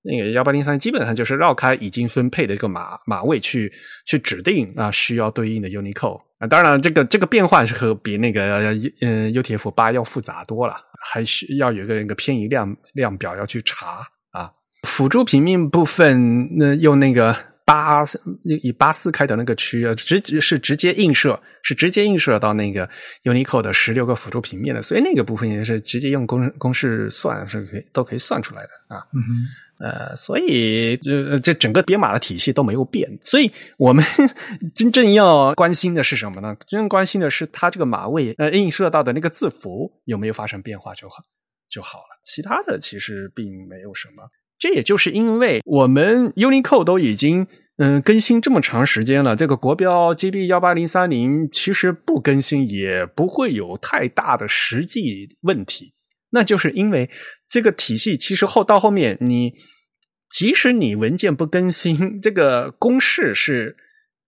那个幺八零三基本上就是绕开已经分配的一个码码位去去指定啊需要对应的 Unicode 啊。当然，这个这个变换是和比那个嗯 UTF 八要复杂多了，还需要有一个那个偏移量量表要去查啊。辅助平面部分那用那个。八以八四开头那个区啊，直接是直接映射，是直接映射到那个 Unicode 的十六个辅助平面的，所以那个部分也是直接用公公式算是可以都可以算出来的啊。嗯哼，呃，所以这这整个编码的体系都没有变，所以我们真正要关心的是什么呢？真正关心的是它这个码位呃映射到的那个字符有没有发生变化就好就好了，其他的其实并没有什么。这也就是因为我们 Unicode 都已经嗯更新这么长时间了，这个国标 GB 幺八零三零其实不更新也不会有太大的实际问题。那就是因为这个体系其实后到后面，你即使你文件不更新，这个公式是。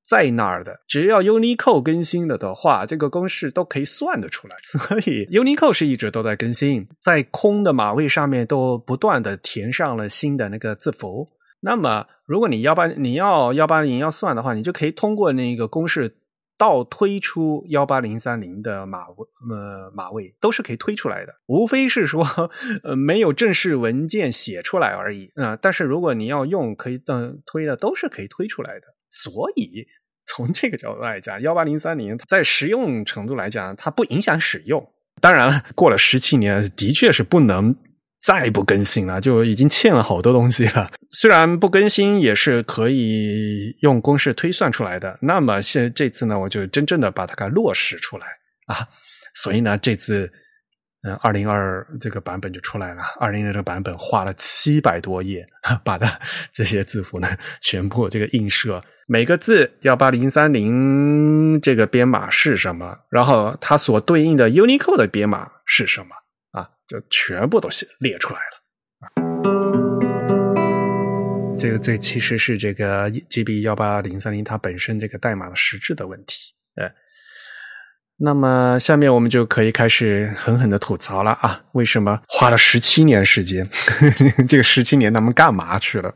在那儿的，只要 Unicode 更新了的话，这个公式都可以算得出来。所以 Unicode 是一直都在更新，在空的码位上面都不断的填上了新的那个字符。那么，如果你幺八你要幺八零要算的话，你就可以通过那个公式倒推出幺八零三零的码位呃码位，都是可以推出来的。无非是说 呃没有正式文件写出来而已啊。但是如果你要用，可以嗯推的都是可以推出来的。所以。从这个角度来讲，幺八零三零在实用程度来讲，它不影响使用。当然了，过了十七年，的确是不能再不更新了，就已经欠了好多东西了。虽然不更新也是可以用公式推算出来的。那么现这次呢，我就真正的把它给落实出来啊。所以呢，这次嗯，二零二这个版本就出来了。二零二这个版本花了七百多页，把它这些字符呢全部这个映射。每个字幺八零三零这个编码是什么？然后它所对应的 Unicode 的编码是什么？啊，就全部都写列出来了。这个这其实是这个 GB 幺八零三零它本身这个代码的实质的问题。那么下面我们就可以开始狠狠的吐槽了啊！为什么花了十七年时间？这个十七年他们干嘛去了？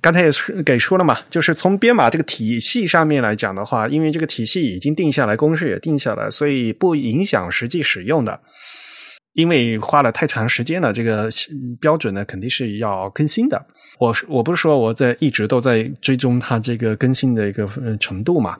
刚才也是给说了嘛，就是从编码这个体系上面来讲的话，因为这个体系已经定下来，公式也定下来，所以不影响实际使用的。因为花了太长时间了，这个标准呢肯定是要更新的。我我不是说我在一直都在追踪它这个更新的一个程度嘛？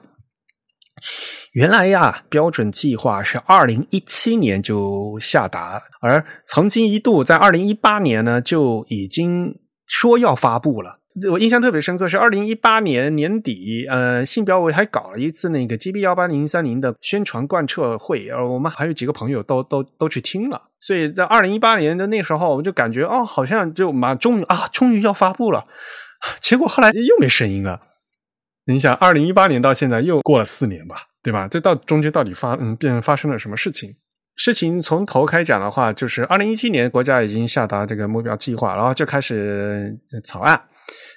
原来呀，标准计划是二零一七年就下达，而曾经一度在二零一八年呢就已经。说要发布了，我印象特别深刻是二零一八年年底，呃，信标委还搞了一次那个 GB 幺八零三零的宣传贯彻会，呃，我们还有几个朋友都都都去听了，所以在二零一八年的那时候，我们就感觉哦，好像就马终于啊，终于要发布了，结果后来又没声音了。你想，二零一八年到现在又过了四年吧，对吧？这到中间到底发嗯变发生了什么事情？事情从头开讲的话，就是二零一七年国家已经下达这个目标计划，然后就开始草案。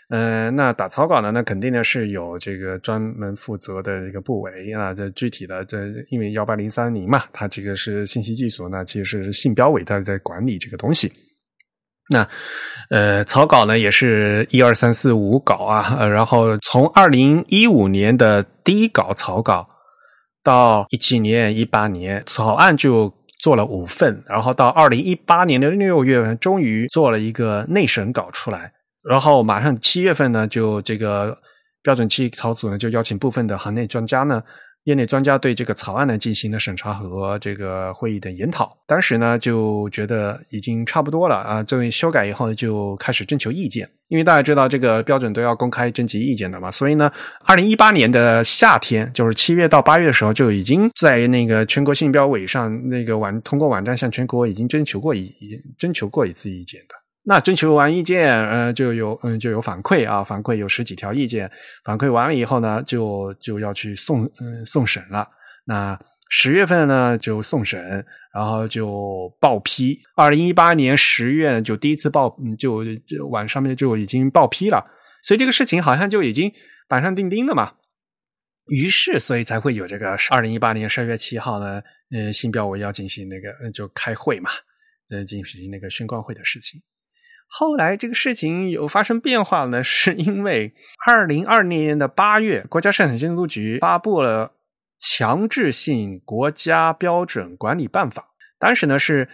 嗯，那打草稿呢？那肯定呢是有这个专门负责的一个部委啊。这具体的，这因为幺八零三零嘛，它这个是信息技术，那其实是信标委它在管理这个东西。那呃，草稿呢也是一二三四五稿啊，然后从二零一五年的第一稿草稿。到一七年、一八年，草案就做了五份，然后到二零一八年的六月份，终于做了一个内审稿出来，然后马上七月份呢，就这个标准器草组呢就邀请部分的行内专家呢业内专家对这个草案呢进行了审查和这个会议的研讨。当时呢就觉得已经差不多了啊，作为修改以后就开始征求意见。因为大家知道这个标准都要公开征集意见的嘛，所以呢，二零一八年的夏天，就是七月到八月的时候，就已经在那个全国信标委上那个网通过网站向全国已经征求过一征求过一次意见的。那征求完意见，呃，就有嗯就有反馈啊，反馈有十几条意见，反馈完了以后呢，就就要去送嗯送审了。那十月份呢就送审，然后就报批。二零一八年十月就第一次报，就就网上面就已经报批了，所以这个事情好像就已经板上钉钉了嘛。于是，所以才会有这个二零一八年十二月七号呢，嗯，新标委要进行那个就开会嘛，呃，进行那个宣贯会的事情。后来这个事情有发生变化呢，是因为二零二零年的八月，国家生产监督局发布了强制性国家标准管理办法。当时呢是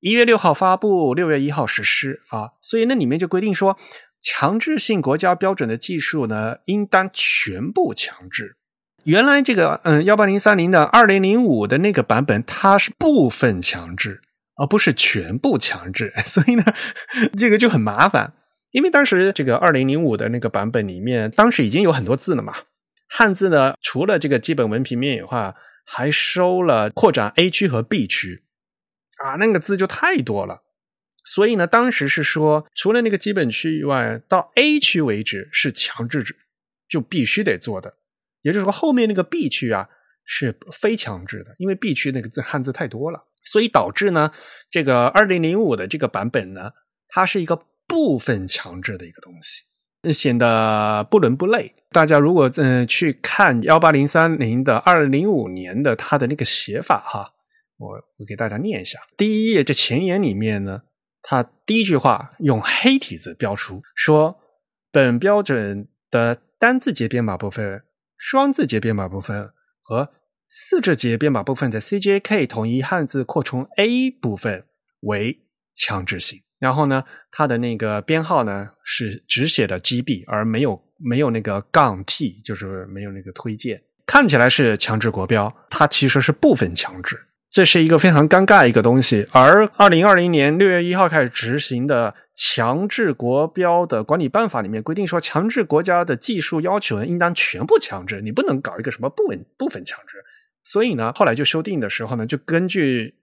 一月六号发布，六月一号实施啊，所以那里面就规定说，强制性国家标准的技术呢，应当全部强制。原来这个嗯幺八零三零的二零零五的那个版本，它是部分强制。而不是全部强制，所以呢，这个就很麻烦。因为当时这个二零零五的那个版本里面，当时已经有很多字了嘛。汉字呢，除了这个基本文凭面以外，还收了扩展 A 区和 B 区啊，那个字就太多了。所以呢，当时是说，除了那个基本区以外，到 A 区为止是强制，就必须得做的。也就是说，后面那个 B 区啊是非强制的，因为 B 区那个字汉字太多了。所以导致呢，这个二零零五的这个版本呢，它是一个部分强制的一个东西，显得不伦不类。大家如果嗯去看幺八零三零的二零零五年的它的那个写法哈，我我给大家念一下。第一页这前言里面呢，它第一句话用黑体字标出说，本标准的单字节编码部分、双字节编码部分和。四字节编码部分的 CJK 统一汉字扩充 A 部分为强制性，然后呢，它的那个编号呢是只写的 GB，而没有没有那个杠 T，就是没有那个推荐，看起来是强制国标，它其实是部分强制，这是一个非常尴尬一个东西。而二零二零年六月一号开始执行的强制国标的管理办法里面规定说，强制国家的技术要求应当全部强制，你不能搞一个什么部分部分强制。所以呢，后来就修订的时候呢，就根据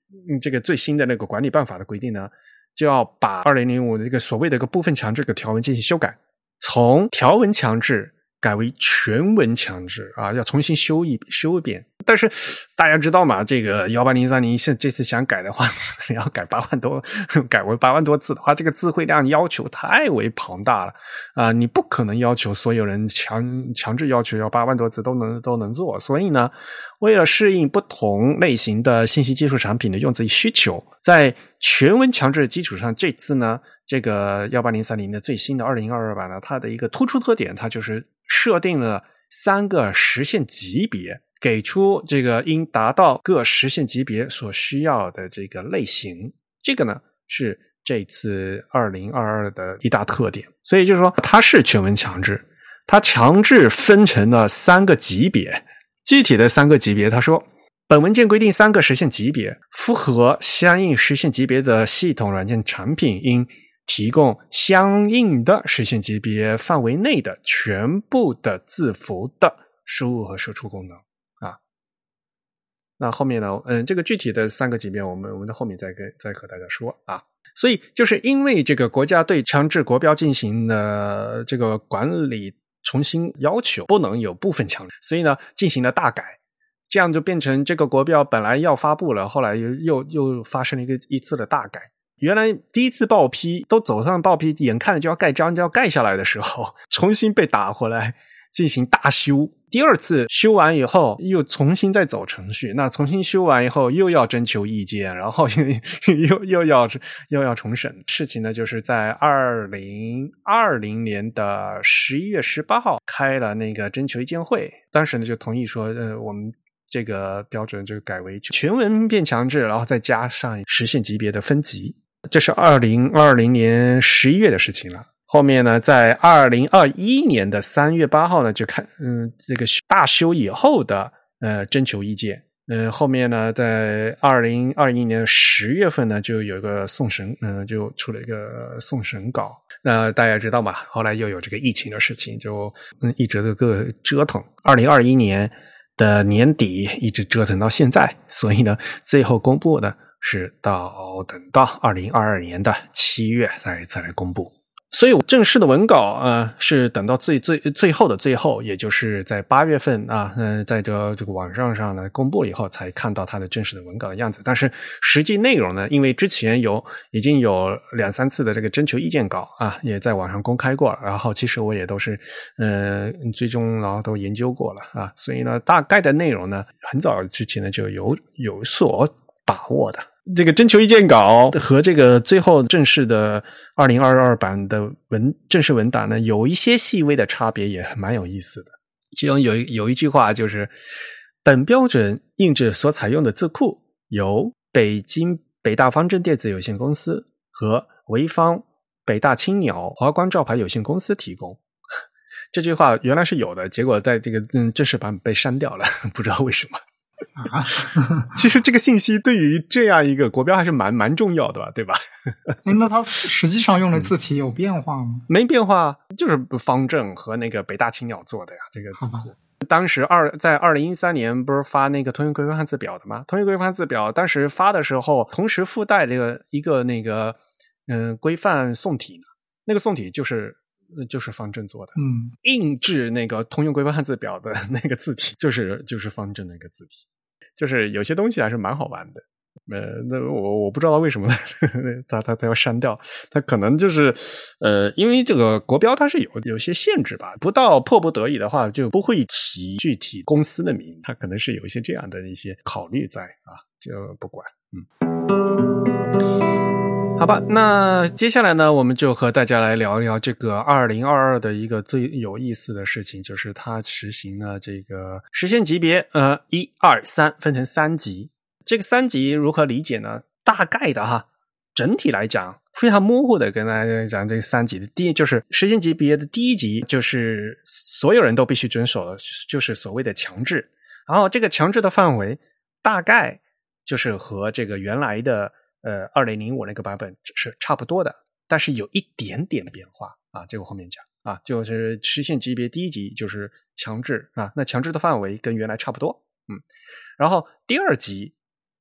这个最新的那个管理办法的规定呢，就要把二零零五的这个所谓的一个部分强制的条文进行修改，从条文强制改为全文强制啊，要重新修一修一遍。但是大家知道嘛，这个幺八零三零现这次想改的话，要改八万多，改为八万多字的话，这个字汇量要求太为庞大了啊！你不可能要求所有人强强制要求要八万多字都能都能做，所以呢。为了适应不同类型的信息技术产品的用字需求，在全文强制的基础上，这次呢，这个幺八零三零的最新的二零二二版呢，它的一个突出特点，它就是设定了三个实现级别，给出这个应达到各实现级别所需要的这个类型。这个呢，是这次二零二二的一大特点。所以就是说，它是全文强制，它强制分成了三个级别。具体的三个级别，他说，本文件规定三个实现级别，符合相应实现级别的系统软件产品应提供相应的实现级别范围内的全部的字符的输入和输出功能啊。那后面呢？嗯，这个具体的三个级别，我们我们在后面再跟再和大家说啊。所以就是因为这个国家对强制国标进行了这个管理。重新要求不能有部分强制，所以呢进行了大改，这样就变成这个国标本来要发布了，后来又又又发生了一个一次的大改。原来第一次报批都走上报批，眼看着就要盖章就要盖下来的时候，重新被打回来。进行大修，第二次修完以后又重新再走程序，那重新修完以后又要征求意见，然后又 又又要又要重审。事情呢，就是在二零二零年的十一月十八号开了那个征求意见会，当时呢就同意说，呃，我们这个标准就改为全文变强制，然后再加上实现级别的分级。这是二零二零年十一月的事情了。后面呢，在二零二一年的三月八号呢，就看嗯，这个大修以后的呃征求意见。嗯，后面呢，在二零二一年十月份呢，就有一个送审，嗯，就出了一个送审稿。那大家知道嘛？后来又有这个疫情的事情，就嗯一直都个折腾。二零二一年的年底一直折腾到现在，所以呢，最后公布的是到等到二零二二年的七月再再来公布。所以正式的文稿啊，是等到最最最后的最后，也就是在八月份啊，嗯，在这这个网上上呢公布以后，才看到它的正式的文稿的样子。但是实际内容呢，因为之前有已经有两三次的这个征求意见稿啊，也在网上公开过，然后其实我也都是呃最终然后都研究过了啊，所以呢，大概的内容呢，很早之前呢就有有所把握的。这个征求意见稿和这个最后正式的二零二二版的文正式文档呢，有一些细微的差别，也蛮有意思的。其中有有一句话就是：本标准印制所采用的字库由北京北大方正电子有限公司和潍坊北大青鸟华光照排有限公司提供。这句话原来是有的，结果在这个嗯正式版被删掉了，不知道为什么。啊，其实这个信息对于这样一个国标还是蛮蛮重要的吧，对吧？那它实际上用的字体有变化吗？没变化，就是方正和那个北大青鸟做的呀。这个字库，当时二在二零一三年不是发那个通用规范汉字表的吗？通用规范汉字表当时发的时候，同时附带这个一个那个嗯规范宋体呢，那个宋体就是就是方正做的。嗯，印制那个通用规范汉字表的那个字体，就是就是方正那个字体。就是有些东西还是蛮好玩的，呃，那我我不知道为什么他他他要删掉，他可能就是呃，因为这个国标它是有有些限制吧，不到迫不得已的话就不会提具体公司的名，他可能是有一些这样的一些考虑在啊，就不管，嗯。好吧，那接下来呢，我们就和大家来聊一聊这个二零二二的一个最有意思的事情，就是它实行了这个实现级别，呃，一二三分成三级。这个三级如何理解呢？大概的哈，整体来讲非常模糊的跟大家讲，这个三级的第一就是实现级别的第一级，就是所有人都必须遵守的，就是所谓的强制。然后这个强制的范围大概就是和这个原来的。呃，二零零五那个版本是差不多的，但是有一点点的变化啊，这个后面讲啊，就是实现级别第一级就是强制啊，那强制的范围跟原来差不多，嗯，然后第二级，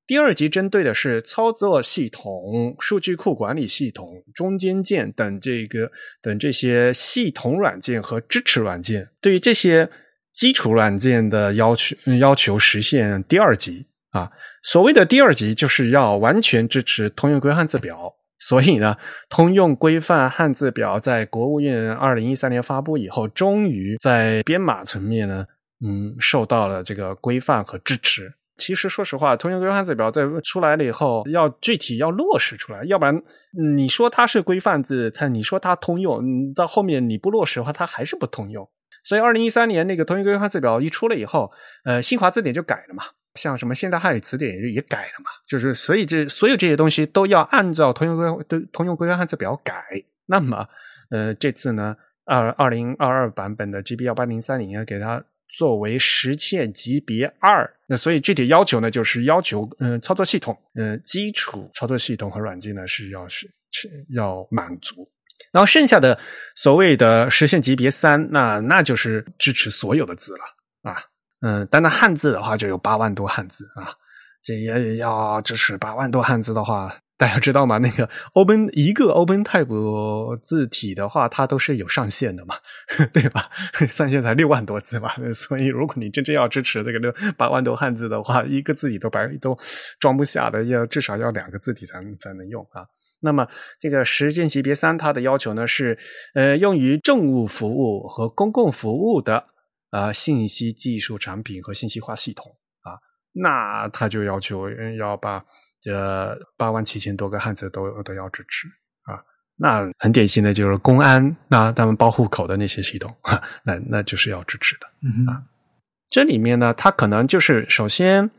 第二级针对的是操作系统、数据库管理系统、中间件等这个等这些系统软件和支持软件，对于这些基础软件的要求要求实现第二级啊。所谓的第二级就是要完全支持通用规范字表，所以呢，通用规范汉字表在国务院二零一三年发布以后，终于在编码层面呢，嗯，受到了这个规范和支持。其实说实话，通用规范字表在出来了以后，要具体要落实出来，要不然你说它是规范字，它你说它通用，到后面你不落实的话，它还是不通用。所以二零一三年那个通用规范字表一出了以后，呃，新华字典就改了嘛。像什么现代汉语词典也也改了嘛，就是所以这所有这些东西都要按照通用规对通用规范汉字表改。那么，呃，这次呢，二二零二二版本的 GB 幺八零三零呢，给它作为实现级别二。那所以具体要求呢，就是要求嗯操作系统嗯基础操作系统和软件呢是要是要满足。然后剩下的所谓的实现级别三，那那就是支持所有的字了啊。嗯，单单汉字的话就有八万多汉字啊，这也要支持八万多汉字的话，大家知道吗？那个 Open 一个 Open Type 字体的话，它都是有上限的嘛，对吧？上限才六万多字嘛，所以如果你真正要支持这个六八万多汉字的话，一个字体都白都装不下的，要至少要两个字体才能才能用啊。那么这个实践级别三，它的要求呢是，呃，用于政务服务和公共服务的。啊，信息技术产品和信息化系统啊，那他就要求要把这八万七千多个汉字都都要支持啊。那很典型的就是公安，那他们报户口的那些系统，那那就是要支持的啊。这里面呢，它可能就是首先，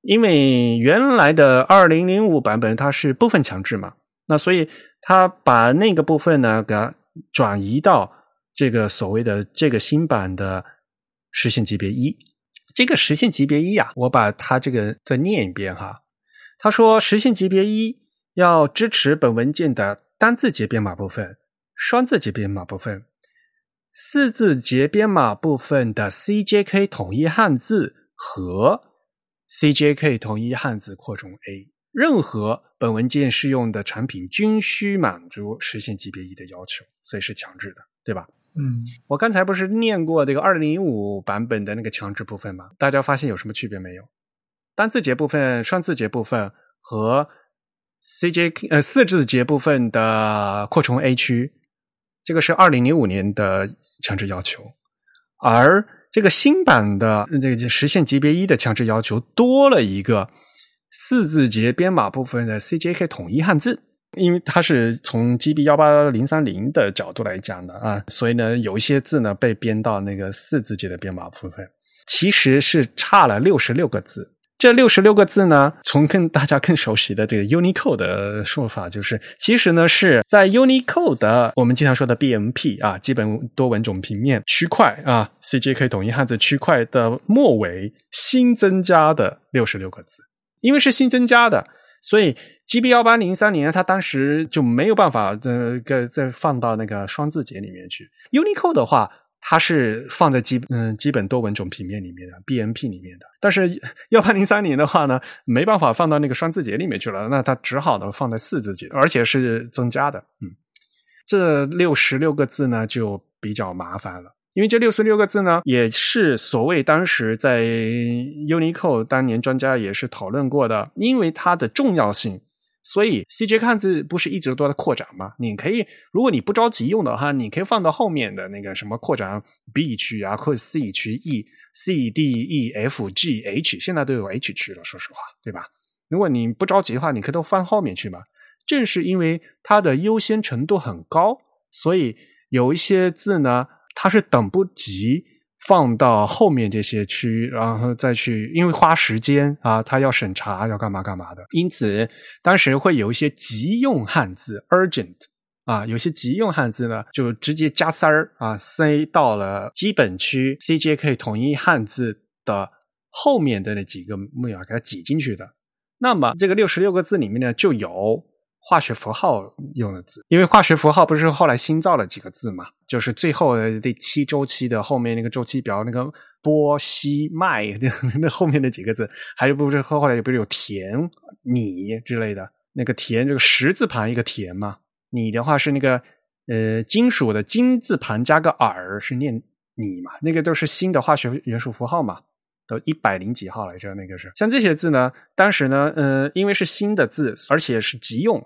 因为原来的二零零五版本它是部分强制嘛，那所以它把那个部分呢给它转移到这个所谓的这个新版的。实现级别一，这个实现级别一啊，我把它这个再念一遍哈。他说，实现级别一要支持本文件的单字节编码部分、双字节编码部分、四字节编码部分的 CJK 统一汉字和 CJK 统一汉字扩充 A。任何本文件适用的产品均需满足实现级别一的要求，所以是强制的，对吧？嗯，我刚才不是念过这个二零零五版本的那个强制部分吗？大家发现有什么区别没有？单字节部分、双字节部分和 CJK 呃四字节部分的扩充 A 区，这个是二零零五年的强制要求，而这个新版的这个实现级别一的强制要求多了一个。四字节编码部分的 CJK 统一汉字，因为它是从 GB 幺八零三零的角度来讲的啊，所以呢，有一些字呢被编到那个四字节的编码部分，其实是差了六十六个字。这六十六个字呢，从更大家更熟悉的这个 Unicode 的说法，就是其实呢是在 Unicode 的我们经常说的 BMP 啊，基本多文种平面区块啊，CJK 统一汉字区块的末尾新增加的六十六个字。因为是新增加的，所以 GB 幺八零三年它当时就没有办法呃再再放到那个双字节里面去。Unicode 的话，它是放在基嗯基本多文种平面里面的 BMP 里面的，但是幺八零三年的话呢，没办法放到那个双字节里面去了，那它只好呢放在四字节，而且是增加的。嗯，这六十六个字呢就比较麻烦了。因为这六十六个字呢，也是所谓当时在 Unicode 当年专家也是讨论过的。因为它的重要性，所以 CJ 汉字不是一直都在扩展吗？你可以，如果你不着急用的话，你可以放到后面的那个什么扩展 B 区啊，或者 C 区 E、C、D、E、F、G、H，现在都有 H 区了，说实话，对吧？如果你不着急的话，你可以都放后面去嘛。正是因为它的优先程度很高，所以有一些字呢。它是等不及放到后面这些区，然后再去，因为花时间啊，他要审查，要干嘛干嘛的。因此，当时会有一些急用汉字 （urgent） 啊，有些急用汉字呢，就直接加塞儿啊，塞到了基本区 CJK 统一汉字的后面的那几个木雅给它挤进去的。那么，这个六十六个字里面呢，就有。化学符号用的字，因为化学符号不是后来新造了几个字嘛？就是最后第七周期的后面那个周期表，那个波、西、麦那那后面那几个字，还有不是后后来不是有田、米之类的？那个田这个十字旁一个田嘛？米的话是那个呃金属的金字旁加个耳是念你嘛？那个都是新的化学元素符号嘛？都一百零几号来着？那个是像这些字呢？当时呢，呃，因为是新的字，而且是急用。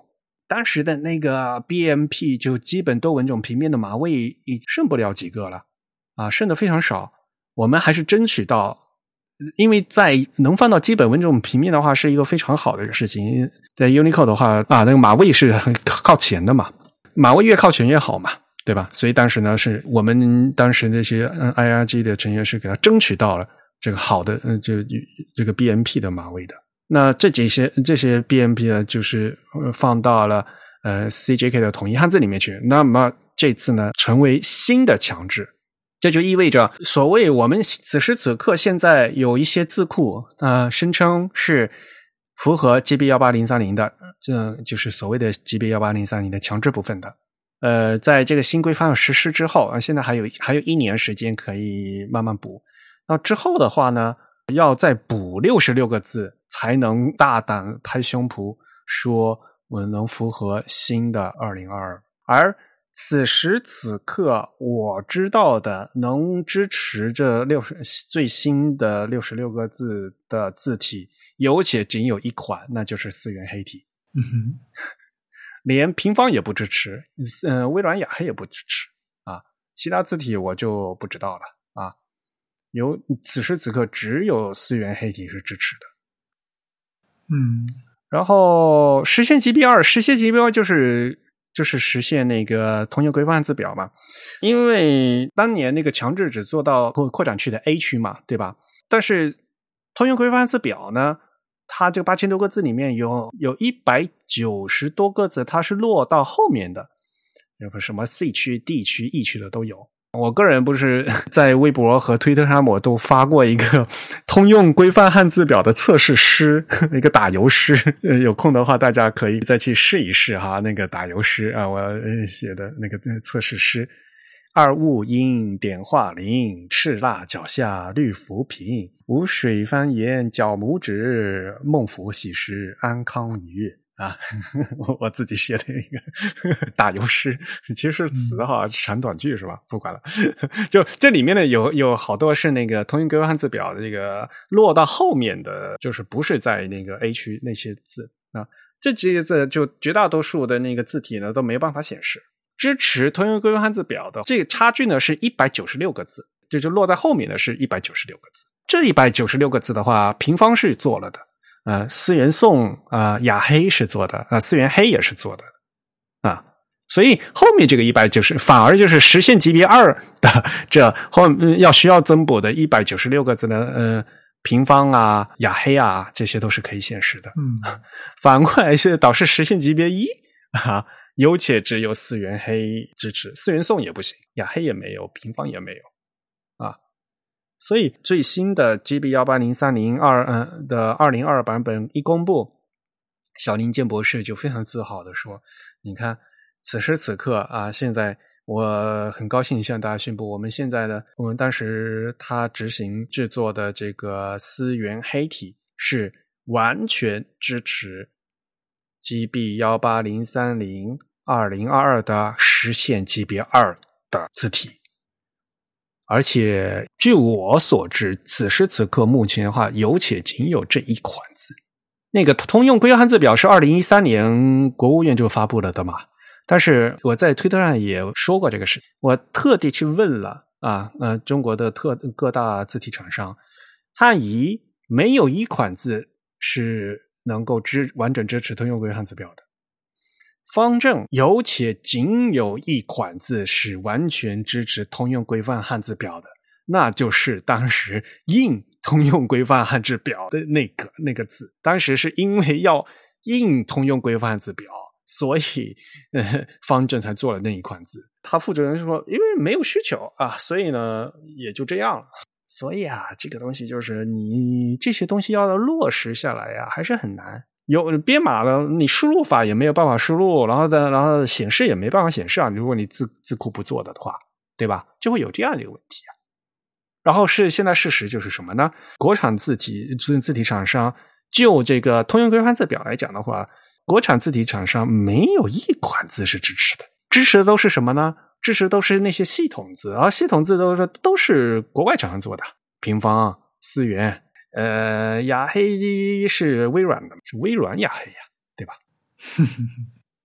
当时的那个 BMP 就基本多文种平面的码位已剩不了几个了啊，剩的非常少。我们还是争取到，因为在能放到基本文种平面的话，是一个非常好的一个事情。在 Unicode 的话啊，那个码位是很靠前的嘛，码位越靠前越好嘛，对吧？所以当时呢，是我们当时那些 IRG 的成员是给他争取到了这个好的，嗯，就这个 BMP 的码位的。那这几些这些 BMP 呢，就是放到了呃 CJK 的统一汉字里面去。那么这次呢，成为新的强制，这就意味着，所谓我们此时此刻现在有一些字库啊，声称是符合 GB 幺八零三零的，这就是所谓的 GB 幺八零三零的强制部分的。呃，在这个新规范实施之后啊，现在还有还有一年时间可以慢慢补。那之后的话呢，要再补六十六个字。才能大胆拍胸脯说我能符合新的二零二二，而此时此刻我知道的能支持这六十最新的六十六个字的字体，有且仅有一款，那就是四元黑体。嗯，连平方也不支持，嗯，微软雅黑也不支持啊，其他字体我就不知道了啊。有此时此刻只有四元黑体是支持的。嗯，然后实现 GB 二，实现 GB 二就是就是实现那个通用规范字表嘛。因为当年那个强制只做到扩扩展区的 A 区嘛，对吧？但是通用规范字表呢，它这个八千多个字里面有有一百九十多个字，它是落到后面的，有个什么 C 区、D 区、E 区的都有我个人不是 在微博和推特上，我都发过一个通用规范汉字表的测试诗，一个打油诗。有空的话，大家可以再去试一试哈。那个打油诗啊，我写的那个测试诗：二物音点化灵，赤蜡脚下绿浮萍，无水翻岩脚拇指，孟府喜食安康鱼。啊，我自己写的一个 打油诗，其实是词哈，长短句是吧？不管了，就这里面呢有有好多是那个通用规范汉字表的这个落到后面的，就是不是在那个 A 区那些字啊，这几个字就绝大多数的那个字体呢都没办法显示。支持通用规范汉字表的这个差距呢是一百九十六个字，这就落在后面的是一百九十六个字。这一百九十六个字的话，平方是做了的。呃，思源宋啊，雅黑是做的啊，思源黑也是做的啊，所以后面这个一百九十反而就是实现级别二的这后要需要增补的一百九十六个字的呃平方啊，雅黑啊，这些都是可以显示的。嗯，反过来是导致实现级别一啊，有且只有思源黑支持，思源宋也不行，雅黑也没有，平方也没有。所以最新的 GB 幺八零三零二嗯的二零二版本一公布，小林健博士就非常自豪的说：“你看，此时此刻啊，现在我很高兴向大家宣布，我们现在的我们当时他执行制作的这个思源黑体是完全支持 GB 幺八零三零二零二二的实现级别二的字体。”而且，据我所知，此时此刻，目前的话，有且仅有这一款字。那个通用规范汉字表是二零一三年国务院就发布了的嘛？但是我在推特上也说过这个事，我特地去问了啊，呃，中国的特各大字体厂商，汉仪没有一款字是能够支完整支持通用规范汉字表的。方正有且仅有一款字是完全支持通用规范汉字表的，那就是当时印通用规范汉字表的那个那个字。当时是因为要印通用规范汉字表，所以呃方正才做了那一款字。他负责人说，因为没有需求啊，所以呢也就这样了。所以啊，这个东西就是你这些东西要落实下来呀，还是很难。有编码了，你输入法也没有办法输入，然后的，然后显示也没办法显示啊。如果你字字库不做的话，对吧？就会有这样的一个问题啊。然后是现在事实就是什么呢？国产字体字字体厂商就这个通用规范字表来讲的话，国产字体厂商没有一款字是支持的，支持的都是什么呢？支持都是那些系统字，而系统字都是都是国外厂商做的，平方、思源。呃，雅黑是微软的，是微软雅黑呀，对吧？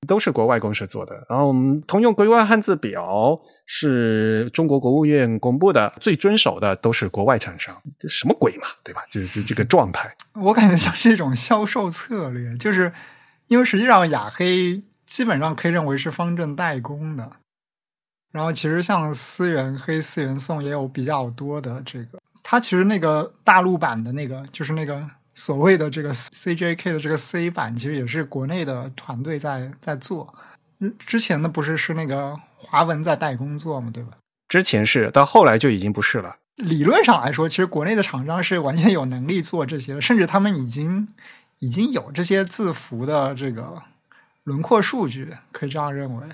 都是国外公司做的。然后，我们通用规范汉字表是中国国务院公布的，最遵守的都是国外厂商。这什么鬼嘛，对吧？就就这个状态，我感觉像是一种销售策略，就是因为实际上雅黑基本上可以认为是方正代工的。然后，其实像思源黑、思源宋也有比较多的这个。它其实那个大陆版的那个，就是那个所谓的这个 CJK 的这个 C 版，其实也是国内的团队在在做。之前的不是是那个华文在代工作嘛，对吧？之前是，到后来就已经不是了。理论上来说，其实国内的厂商是完全有能力做这些的，甚至他们已经已经有这些字符的这个轮廓数据，可以这样认为。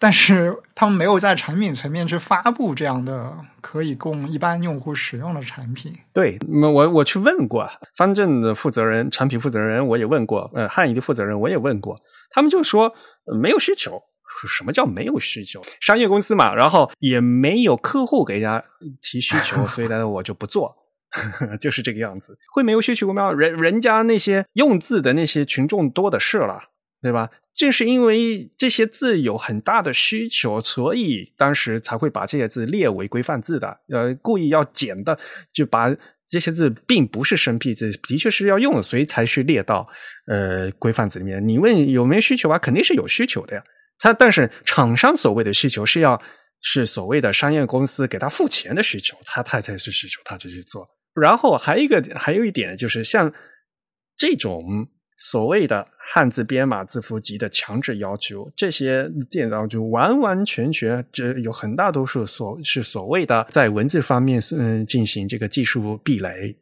但是他们没有在产品层面去发布这样的可以供一般用户使用的产品。对，我我去问过方正的负责人、产品负责人，我也问过，呃，汉仪的负责人我也问过，他们就说没有需求。什么叫没有需求？商业公司嘛，然后也没有客户给人家提需求，所以呢，我就不做，就是这个样子。会没有需求吗？人人家那些用字的那些群众多的是了。对吧？正是因为这些字有很大的需求，所以当时才会把这些字列为规范字的。呃，故意要减的，就把这些字并不是生僻字，的确是要用，所以才去列到呃规范字里面。你问有没有需求啊？肯定是有需求的呀。他但是厂商所谓的需求是要是所谓的商业公司给他付钱的需求，他他才是需求，他就去做。然后还有一个还有一点就是像这种所谓的。汉字编码字符集的强制要求，这些电脑就完完全全，这有很大多数所是所谓的在文字方面嗯进行这个技术壁垒。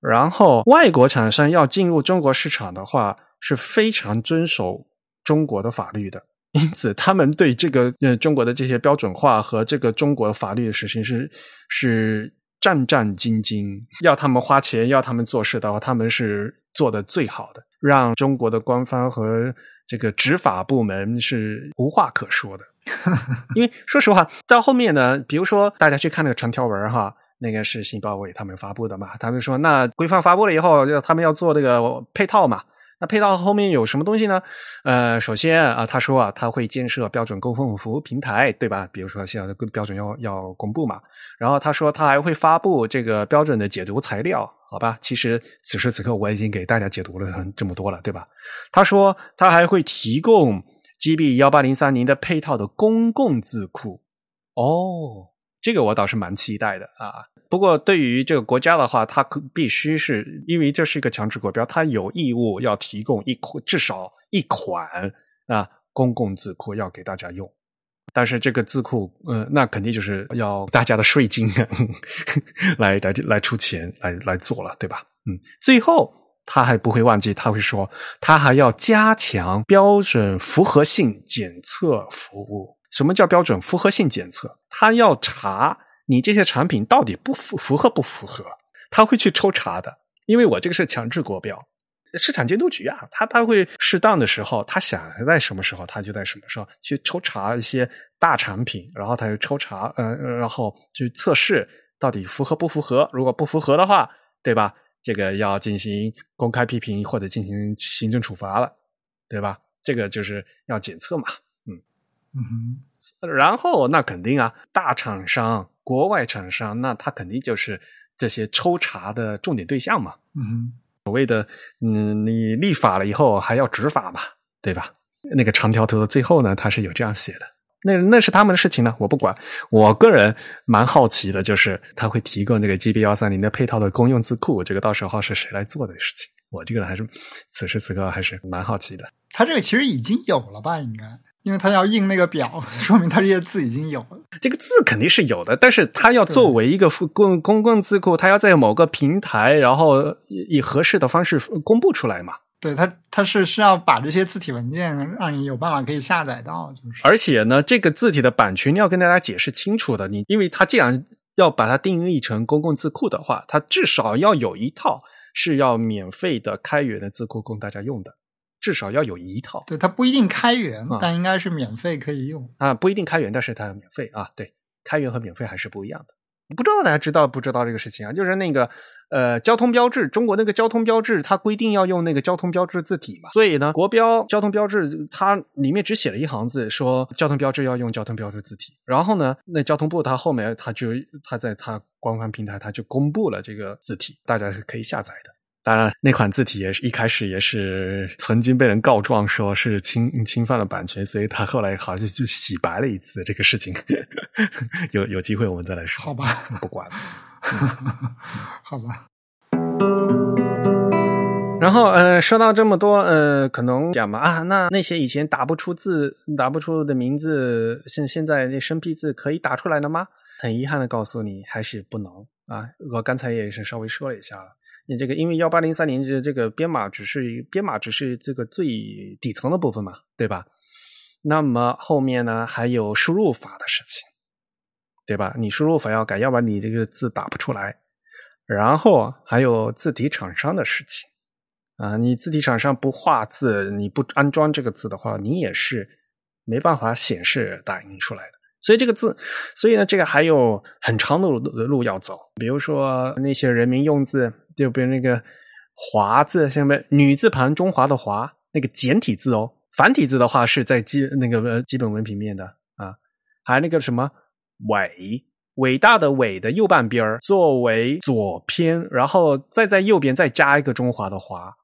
然后外国厂商要进入中国市场的话，是非常遵守中国的法律的，因此他们对这个呃中国的这些标准化和这个中国法律的实行是是战战兢兢。要他们花钱，要他们做事的话，他们是做的最好的，让中国的官方和这个执法部门是无话可说的。因为说实话，到后面呢，比如说大家去看那个长条文哈。那个是新报委他们发布的嘛？他们说，那规范发布了以后，要他们要做这个配套嘛？那配套后面有什么东西呢？呃，首先啊，他说啊，他会建设标准公共服务平台，对吧？比如说现在的标准要要公布嘛。然后他说他还会发布这个标准的解读材料，好吧？其实此时此刻我已经给大家解读了这么多了，对吧？他说他还会提供 GB 幺八零三零的配套的公共字库，哦。这个我倒是蛮期待的啊！不过对于这个国家的话，它可必须是因为这是一个强制国标，它有义务要提供一至少一款啊公共字库要给大家用。但是这个字库，嗯，那肯定就是要大家的税金 来来来出钱来来做了，对吧？嗯，最后他还不会忘记，他会说他还要加强标准符合性检测服务。什么叫标准符合性检测？他要查你这些产品到底不符符合不符合，他会去抽查的。因为我这个是强制国标，市场监督局啊，他他会适当的时候，他想在什么时候，他就在什么时候去抽查一些大产品，然后他就抽查，呃，然后去测试到底符合不符合。如果不符合的话，对吧？这个要进行公开批评或者进行行政处罚了，对吧？这个就是要检测嘛。嗯哼，然后那肯定啊，大厂商、国外厂商，那他肯定就是这些抽查的重点对象嘛。嗯哼，所谓的，嗯，你立法了以后还要执法嘛，对吧？那个长条图的最后呢，他是有这样写的，那那是他们的事情呢，我不管。我个人蛮好奇的，就是他会提供这个 GB 幺三零的配套的公用字库，这个到时候是谁来做的事情？我这个人还是此时此刻还是蛮好奇的。他这个其实已经有了吧？应该。因为他要印那个表，说明他这些字已经有了。这个字肯定是有的，但是他要作为一个公公共字库，他要在某个平台，然后以合适的方式公布出来嘛？对他，他是需要把这些字体文件让你有办法可以下载到，就是。而且呢，这个字体的版权要跟大家解释清楚的。你因为他既然要把它定义成公共字库的话，它至少要有一套是要免费的开源的字库供大家用的。至少要有一套，对它不一定开源，但应该是免费可以用啊，不一定开源，但是它免费啊，对，开源和免费还是不一样的。不知道大家知道不知道这个事情啊？就是那个呃，交通标志，中国那个交通标志，它规定要用那个交通标志字体嘛，所以呢，国标交通标志它里面只写了一行字，说交通标志要用交通标志字体。然后呢，那交通部它后面它就它在它官方平台它就公布了这个字体，大家是可以下载的。当然，那款字体也是一开始也是曾经被人告状说是侵侵犯了版权，所以他后来好像就洗白了一次这个事情。有有机会我们再来说。好吧，不管了。好吧。然后呃，说到这么多呃，可能讲嘛啊，那那些以前打不出字、打不出的名字，现现在那生僻字可以打出来了吗？很遗憾的告诉你，还是不能啊。我刚才也是稍微说了一下了。你这个，因为幺八零三零这这个编码只是编码只是这个最底层的部分嘛，对吧？那么后面呢还有输入法的事情，对吧？你输入法要改，要不然你这个字打不出来。然后还有字体厂商的事情啊，你字体厂商不画字，你不安装这个字的话，你也是没办法显示打印出来的。所以这个字，所以呢，这个还有很长的路的路要走。比如说那些人民用字，就比如那个“华”字，下面女字旁中华的“华”，那个简体字哦。繁体字的话是在基那个基本文平面的啊。还有那个什么“伟”，伟大的“伟”的右半边作为左偏，然后再在右边再加一个中华的“华”，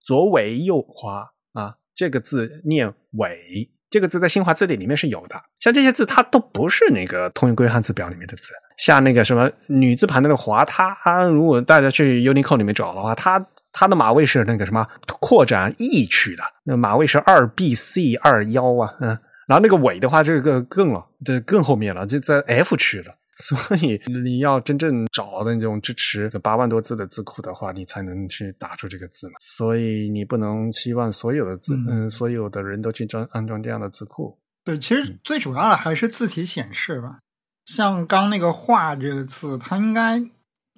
左伟右华啊，这个字念“伟”。这个字在新华字典里面是有的，像这些字它都不是那个通用规范字表里面的字。像那个什么女字旁那个华，它如果大家去 Unicode 里面找的话，它它的码位是那个什么扩展 E 区的，那码位是二 B C 二幺啊，嗯，然后那个尾的话，这个更了，这更后面了，就在 F 区了。所以你要真正找那种支持八万多字的字库的话，你才能去打出这个字嘛。所以你不能期望所有的字，嗯，所有的人都去装安装这样的字库。对，其实最主要的还是字体显示吧。像刚那个“画”这个字，它应该应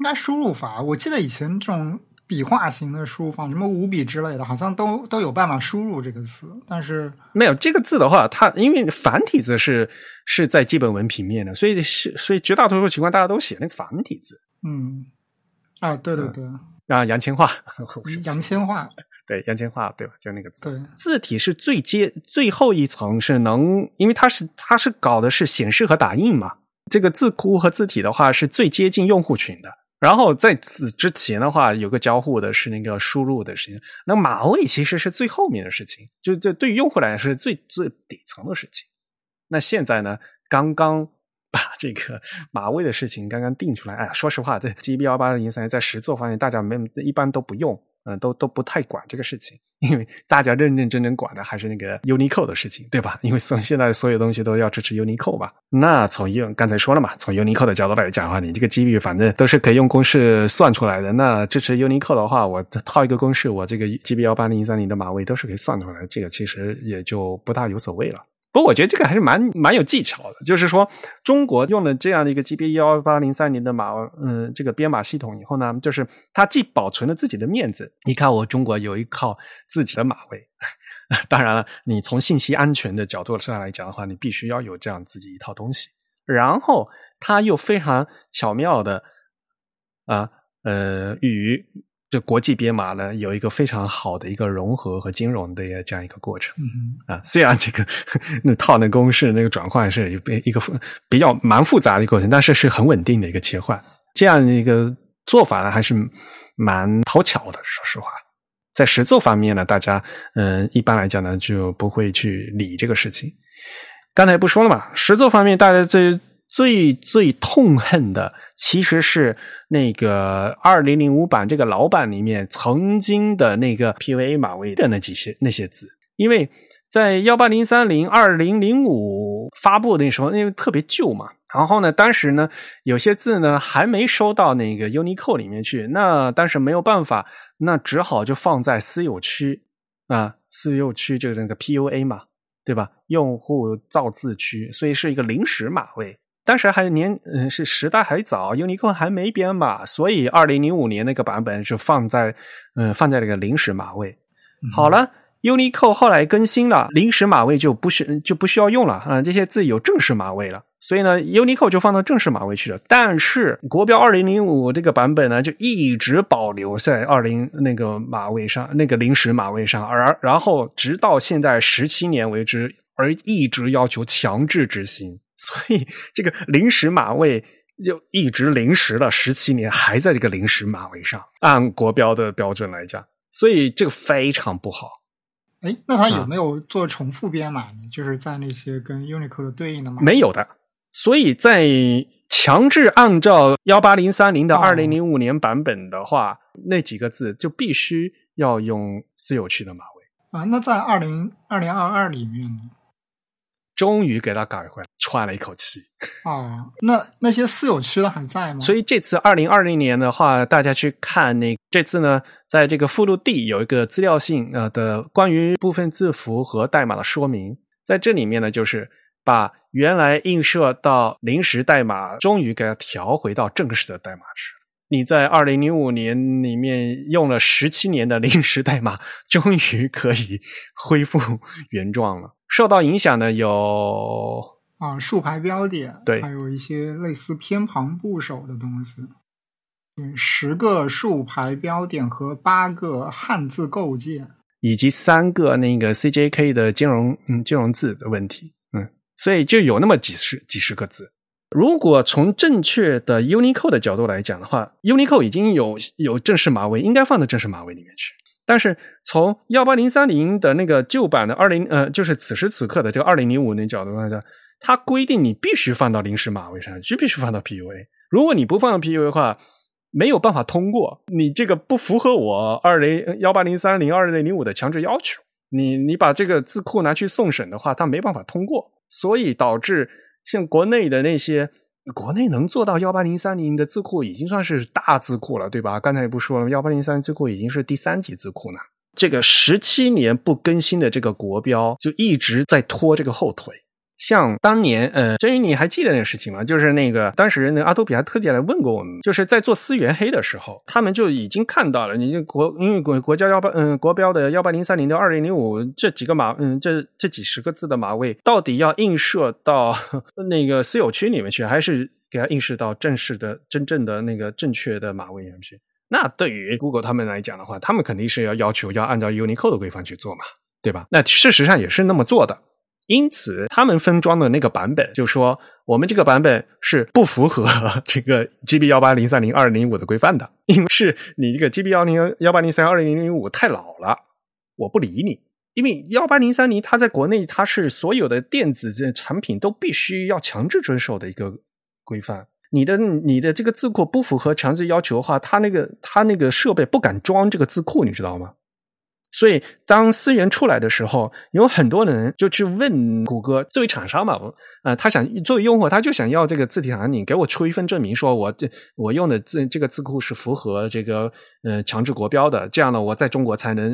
该输入法，我记得以前这种笔画型的输入法，什么五笔之类的，好像都都有办法输入这个字。但是没有这个字的话，它因为繁体字是是在基本文平面的，所以是所以绝大多数情况大家都写那个繁体字。嗯，啊，对对对，啊，杨千嬅，杨千嬅，对，杨千嬅，对吧？就那个字，对，字体是最接最后一层是能，因为它是它是搞的是显示和打印嘛。这个字库和字体的话是最接近用户群的，然后在此之前的话，有个交互的是那个输入的事情。那码位其实是最后面的事情，就这对于用户来说是最最底层的事情。那现在呢，刚刚把这个 码位的事情刚刚定出来。哎，说实话，这 GB 幺八零三在实作方面，大家没一般都不用。嗯，都都不太管这个事情，因为大家认认真真管的还是那个 Unicode 的事情，对吧？因为从现在所有东西都要支持 Unicode 吧。那从用刚才说了嘛，从 Unicode 的角度来讲的话，你这个 GB 反正都是可以用公式算出来的。那支持 Unicode 的话，我套一个公式，我这个 GB 幺八零三零的码位都是可以算出来，这个其实也就不大有所谓了。不过我觉得这个还是蛮蛮有技巧的，就是说中国用了这样的一个 GB 幺八零三零的码，嗯，这个编码系统以后呢，就是它既保存了自己的面子，你看我中国有一套自己的码位，当然了，你从信息安全的角度上来讲的话，你必须要有这样自己一套东西，然后它又非常巧妙的啊呃与。这国际编码呢，有一个非常好的一个融合和金融的这样一个过程啊。虽然这个那套那公式那个转换是一个比较蛮复杂的过程，但是是很稳定的一个切换。这样一个做法呢，还是蛮讨巧的。说实话，在实作方面呢，大家嗯一般来讲呢就不会去理这个事情。刚才不说了嘛，实作方面大家最最最痛恨的。其实是那个二零零五版这个老版里面曾经的那个 PVA 码位的那几些那些字，因为在幺八零三零二零零五发布那时候，因为特别旧嘛，然后呢，当时呢有些字呢还没收到那个 Unicode 里面去，那但是没有办法，那只好就放在私有区啊，私有区就是那个 PUA 嘛，对吧？用户造字区，所以是一个临时码位。当时还年嗯是时代还早，Unicode 还没编码，所以二零零五年那个版本就放在嗯放在这个临时码位。好了，Unicode 后来更新了，临时码位就不需就不需要用了啊，这些字有正式码位了，所以呢，Unicode 就放到正式码位去了。但是国标二零零五这个版本呢，就一直保留在二零那个码位上，那个临时码位上，而然后直到现在十七年为止，而一直要求强制执行。所以这个临时码位就一直临时了十七年，还在这个临时码位上。按国标的标准来讲，所以这个非常不好。哎，那他有没有做重复编码呢？就是在那些跟 Unicode 对应的码没有的。所以在强制按照幺八零三零的二零零五年版本的话，那几个字就必须要用私有区的码位啊。那在二零二零二二里面呢？终于给它改回来，喘了一口气。哦，那那些私有区的还在吗？所以这次二零二零年的话，大家去看那这次呢，在这个附录 D 有一个资料性呃的关于部分字符和代码的说明，在这里面呢，就是把原来映射到临时代码，终于给它调回到正式的代码去。你在二零零五年里面用了十七年的临时代码，终于可以恢复原状了。受到影响的有啊，竖排标点，对，还有一些类似偏旁部首的东西。嗯，十个竖排标点和八个汉字构件，以及三个那个 CJK 的金融嗯金融字的问题。嗯，所以就有那么几十几十个字。如果从正确的 Unicode 的角度来讲的话，Unicode 已经有有正式码位，应该放到正式码位里面去。但是从幺八零三零的那个旧版的二零呃，就是此时此刻的这个二零零五那角度来讲，它规定你必须放到临时码位上，就必须放到 PUA。如果你不放到 PUA 的话，没有办法通过，你这个不符合我二零幺八零三零二零零五的强制要求。你你把这个字库拿去送审的话，它没办法通过，所以导致像国内的那些国内能做到幺八零三零的字库已经算是大字库了，对吧？刚才也不说了，幺八零三字库已经是第三级字库了。这个十七年不更新的这个国标，就一直在拖这个后腿。像当年，呃，真宇，你还记得那个事情吗？就是那个当时那个阿托比还特地来问过我们，就是在做思源黑的时候，他们就已经看到了，你国因为国国家幺八嗯国标的幺八零三零到二零零五这几个码，嗯这这几十个字的码位，到底要映射到 那个私有区里面去，还是给它映射到正式的真正的那个正确的码位里面去？那对于 Google 他们来讲的话，他们肯定是要要求要按照 Unicode 的规范去做嘛，对吧？那事实上也是那么做的。因此，他们分装的那个版本就说，我们这个版本是不符合 这个 GB 幺八零三零二零零五的规范的，因为是你这个 GB 幺零幺八零三二零零零五太老了，我不理你。因为幺八零三零它在国内它是所有的电子这产品都必须要强制遵守的一个规范。你的你的这个字库不符合强制要求的话，它那个它那个设备不敢装这个字库，你知道吗？所以，当思源出来的时候，有很多人就去问谷歌，作为厂商嘛，呃，他想作为用户，他就想要这个字体行，你给我出一份证明，说我这我用的字这个字库是符合这个呃强制国标的，这样呢，我在中国才能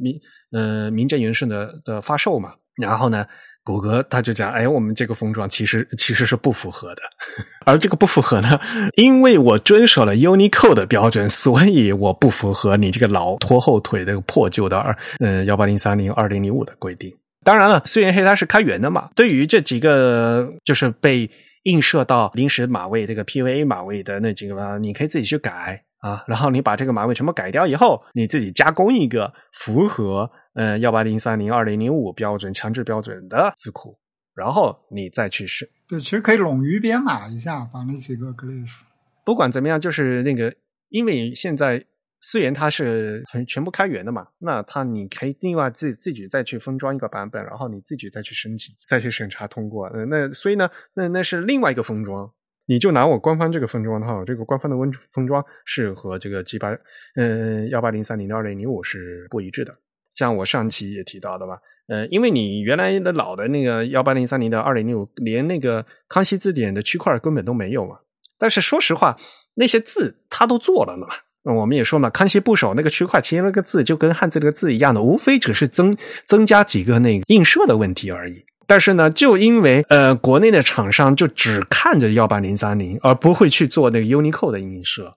名呃名正言顺的的发售嘛。然后呢？谷歌他就讲，哎，我们这个封装其实其实是不符合的，而这个不符合呢，因为我遵守了 Unicode 的标准，所以我不符合你这个老拖后腿的破旧的二嗯幺八零三零二零零五的规定。当然了，虽然黑它是开源的嘛，对于这几个就是被映射到临时码位这个 PVA 码位的那几个，你可以自己去改啊，然后你把这个码位全部改掉以后，你自己加工一个符合。嗯，幺八零三零二零零五标准强制标准的字库，然后你再去试。对，其实可以冗余编码一下，把那几个 glyph。不管怎么样，就是那个，因为现在思源它是很全部开源的嘛，那它你可以另外自自己再去封装一个版本，然后你自己再去升级，再去审查通过。那所以呢，那那是另外一个封装。你就拿我官方这个封装的话，这个官方的温封装是和这个 G 八嗯幺八零三零的二零零五是不一致的。像我上期也提到的嘛，呃，因为你原来的老的那个幺八零三零的二零六，连那个康熙字典的区块根本都没有嘛。但是说实话，那些字它都做了嘛。我们也说嘛，康熙部首那个区块，其实那个字就跟汉字这个字一样的，无非只是增增加几个那个映射的问题而已。但是呢，就因为呃，国内的厂商就只看着幺八零三零，而不会去做那个 Unicode 的映射。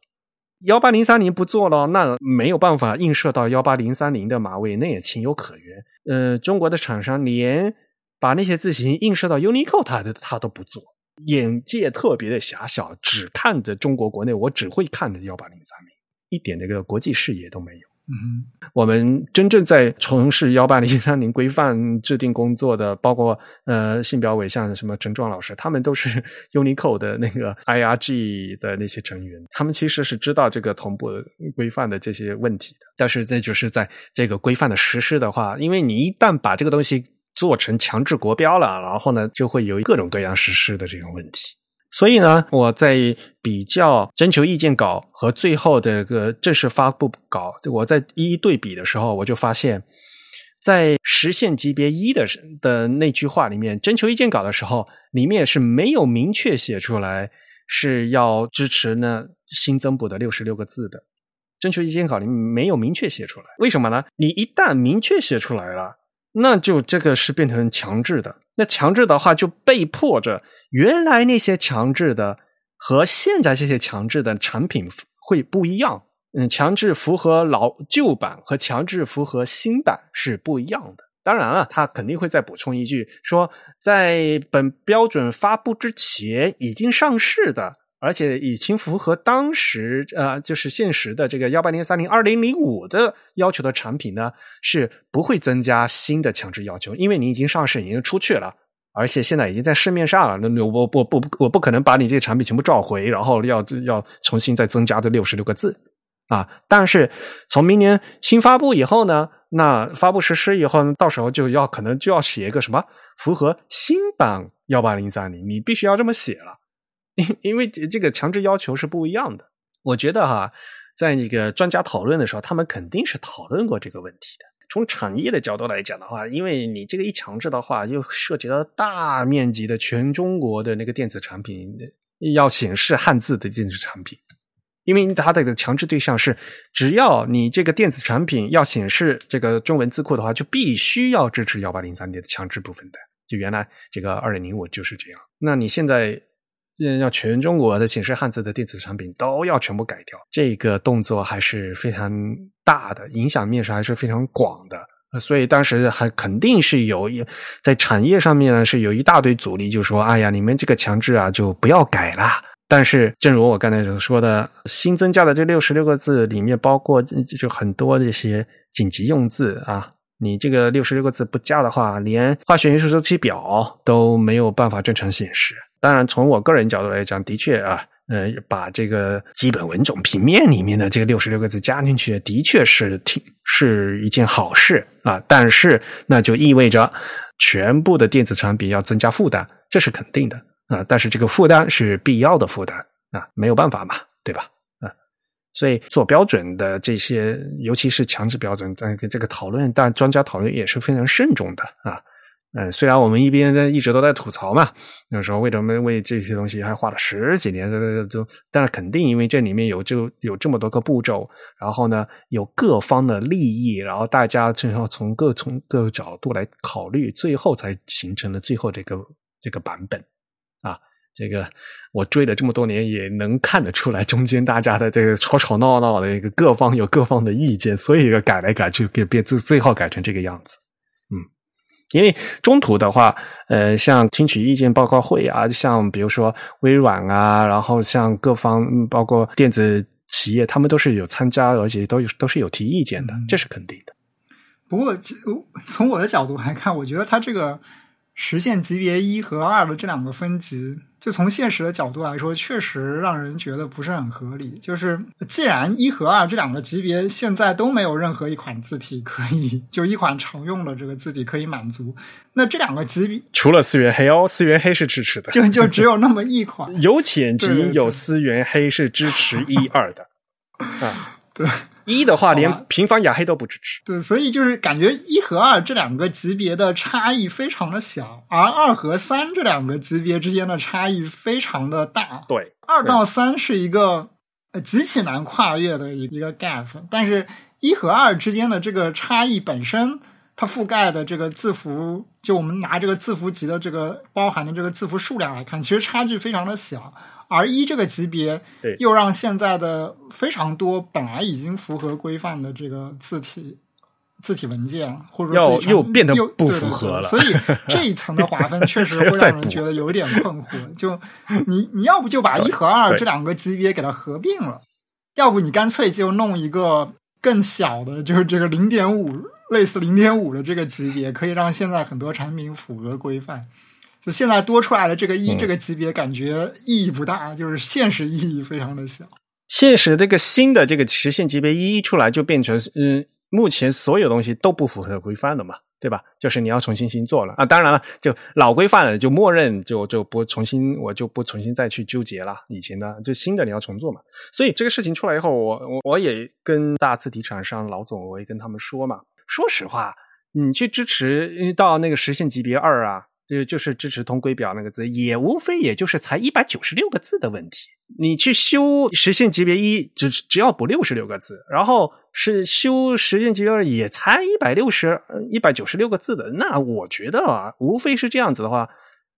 幺八零三零不做了，那没有办法映射到幺八零三零的码位，那也情有可原。呃，中国的厂商连把那些字型映射到 Unicode，他的他都不做，眼界特别的狭小，只看着中国国内，我只会看着幺八零三零，一点那个国际视野都没有。嗯，我们真正在从事幺八零三零规范制定工作的，包括呃信标委像什么陈壮老师，他们都是 Unicode 的那个 IRG 的那些成员，他们其实是知道这个同步规范的这些问题的。但是这就是在这个规范的实施的话，因为你一旦把这个东西做成强制国标了，然后呢就会有各种各样实施的这种问题。所以呢，我在比较征求意见稿和最后的个正式发布稿，我在一一对比的时候，我就发现，在实现级别一的的那句话里面，征求意见稿的时候，里面是没有明确写出来是要支持呢新增补的六十六个字的。征求意见稿里面没有明确写出来，为什么呢？你一旦明确写出来了，那就这个是变成强制的。那强制的话，就被迫着原来那些强制的和现在这些强制的产品会不一样。嗯，强制符合老旧版和强制符合新版是不一样的。当然了，他肯定会再补充一句，说在本标准发布之前已经上市的。而且已经符合当时呃，就是现实的这个幺八零三零二零零五的要求的产品呢，是不会增加新的强制要求，因为你已经上市，已经出去了，而且现在已经在市面上了。那我我不我不可能把你这个产品全部召回，然后要要重新再增加这六十六个字啊！但是从明年新发布以后呢，那发布实施以后，到时候就要可能就要写一个什么符合新版幺八零三零，你必须要这么写了。因因为这个强制要求是不一样的，我觉得哈，在那个专家讨论的时候，他们肯定是讨论过这个问题的。从产业的角度来讲的话，因为你这个一强制的话，又涉及到大面积的全中国的那个电子产品要显示汉字的电子产品，因为它的强制对象是，只要你这个电子产品要显示这个中文字库的话，就必须要支持幺八零三的强制部分的。就原来这个二点零五就是这样。那你现在要全中国的显示汉字的电子产品都要全部改掉，这个动作还是非常。大的影响面上还是非常广的，所以当时还肯定是有一在产业上面呢是有一大堆阻力，就说：“哎呀，你们这个强制啊就不要改了。”但是，正如我刚才所说的，新增加的这六十六个字里面包括就很多这些紧急用字啊，你这个六十六个字不加的话，连化学元素周期表都没有办法正常显示。当然，从我个人角度来讲，的确啊。呃，把这个基本文种平面里面的这个六十六个字加进去，的确是挺是一件好事啊。但是那就意味着全部的电子产品要增加负担，这是肯定的啊。但是这个负担是必要的负担啊，没有办法嘛，对吧？啊，所以做标准的这些，尤其是强制标准，但这个讨论，但专家讨论也是非常慎重的啊。嗯，虽然我们一边在一直都在吐槽嘛，那时候为什么为这些东西还花了十几年？都都，但是肯定因为这里面有就有这么多个步骤，然后呢有各方的利益，然后大家最后从各从各个角度来考虑，最后才形成了最后这个这个版本啊。这个我追了这么多年，也能看得出来中间大家的这个吵吵闹闹的一个各方有各方的意见，所以改来改去，给变最最后改成这个样子。因为中途的话，呃，像听取意见报告会啊，像比如说微软啊，然后像各方包括电子企业，他们都是有参加，而且都有都是有提意见的，这是肯定的。不过从我的角度来看，我觉得他这个实现级别一和二的这两个分级。就从现实的角度来说，确实让人觉得不是很合理。就是既然一和二这两个级别现在都没有任何一款字体可以，就一款常用的这个字体可以满足，那这两个级别除了思源黑哦，思源黑是支持的，就就只有那么一款。有浅级有思源黑是支持一二的 啊，对。一的话，连平方雅黑都不支持。对，所以就是感觉一和二这两个级别的差异非常的小，而二和三这两个级别之间的差异非常的大。对，二到三是一个呃极其难跨越的一一个 gap，但是一和二之间的这个差异本身，它覆盖的这个字符，就我们拿这个字符集的这个包含的这个字符数量来看，其实差距非常的小。而一这个级别，又让现在的非常多本来已经符合规范的这个字体字体文件，或者说又变得不符合了。所以这一层的划分确实会让人觉得有点困惑。就你你要不就把一和二这两个级别给它合并了，要不你干脆就弄一个更小的，就是这个零点五类似零点五的这个级别，可以让现在很多产品符合规范。就现在多出来的这个一这个级别，感觉意义不大，就是现实意义非常的小。现实这个新的这个实现级别一一出来，就变成嗯，目前所有东西都不符合规范了嘛，对吧？就是你要重新新做了啊。当然了，就老规范了，就默认就就不重新，我就不重新再去纠结了。以前的就新的你要重做嘛。所以这个事情出来以后，我我我也跟大字体厂商老总，我也跟他们说嘛。说实话，你去支持到那个实现级别二啊。就就是支持通规表那个字，也无非也就是才一百九十六个字的问题。你去修实现级别一，只只要补六十六个字，然后是修实现级别二，也才一百六十一百九十六个字的。那我觉得啊，无非是这样子的话，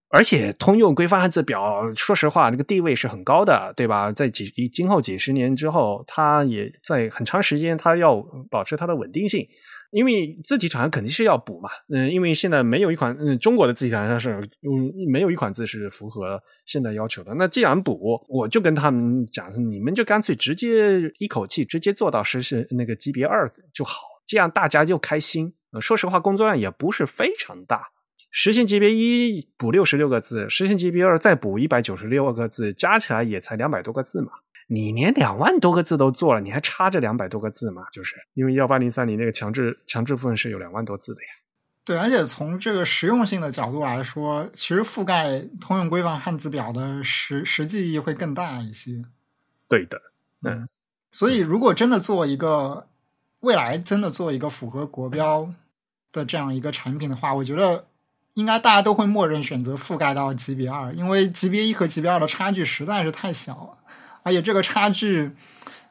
而且通用规范汉字表，说实话，那个地位是很高的，对吧？在几今后几十年之后，它也在很长时间，它要保持它的稳定性。因为字体厂商肯定是要补嘛，嗯，因为现在没有一款，嗯，中国的字体厂商是，嗯，没有一款字是符合现在要求的。那既然补，我就跟他们讲，你们就干脆直接一口气直接做到实现那个级别二就好，这样大家就开心。说实话，工作量也不是非常大，实现级别一补六十六个字，实现级别二再补一百九十六个字，加起来也才两百多个字嘛。你连两万多个字都做了，你还差这两百多个字吗？就是因为幺八零三你那个强制强制部分是有两万多字的呀。对，而且从这个实用性的角度来说，其实覆盖通用规范汉字表的实实际意义会更大一些。对的，嗯，所以如果真的做一个未来真的做一个符合国标的这样一个产品的话，我觉得应该大家都会默认选择覆盖到级别二，因为级别一和级别二的差距实在是太小了，而且这个差距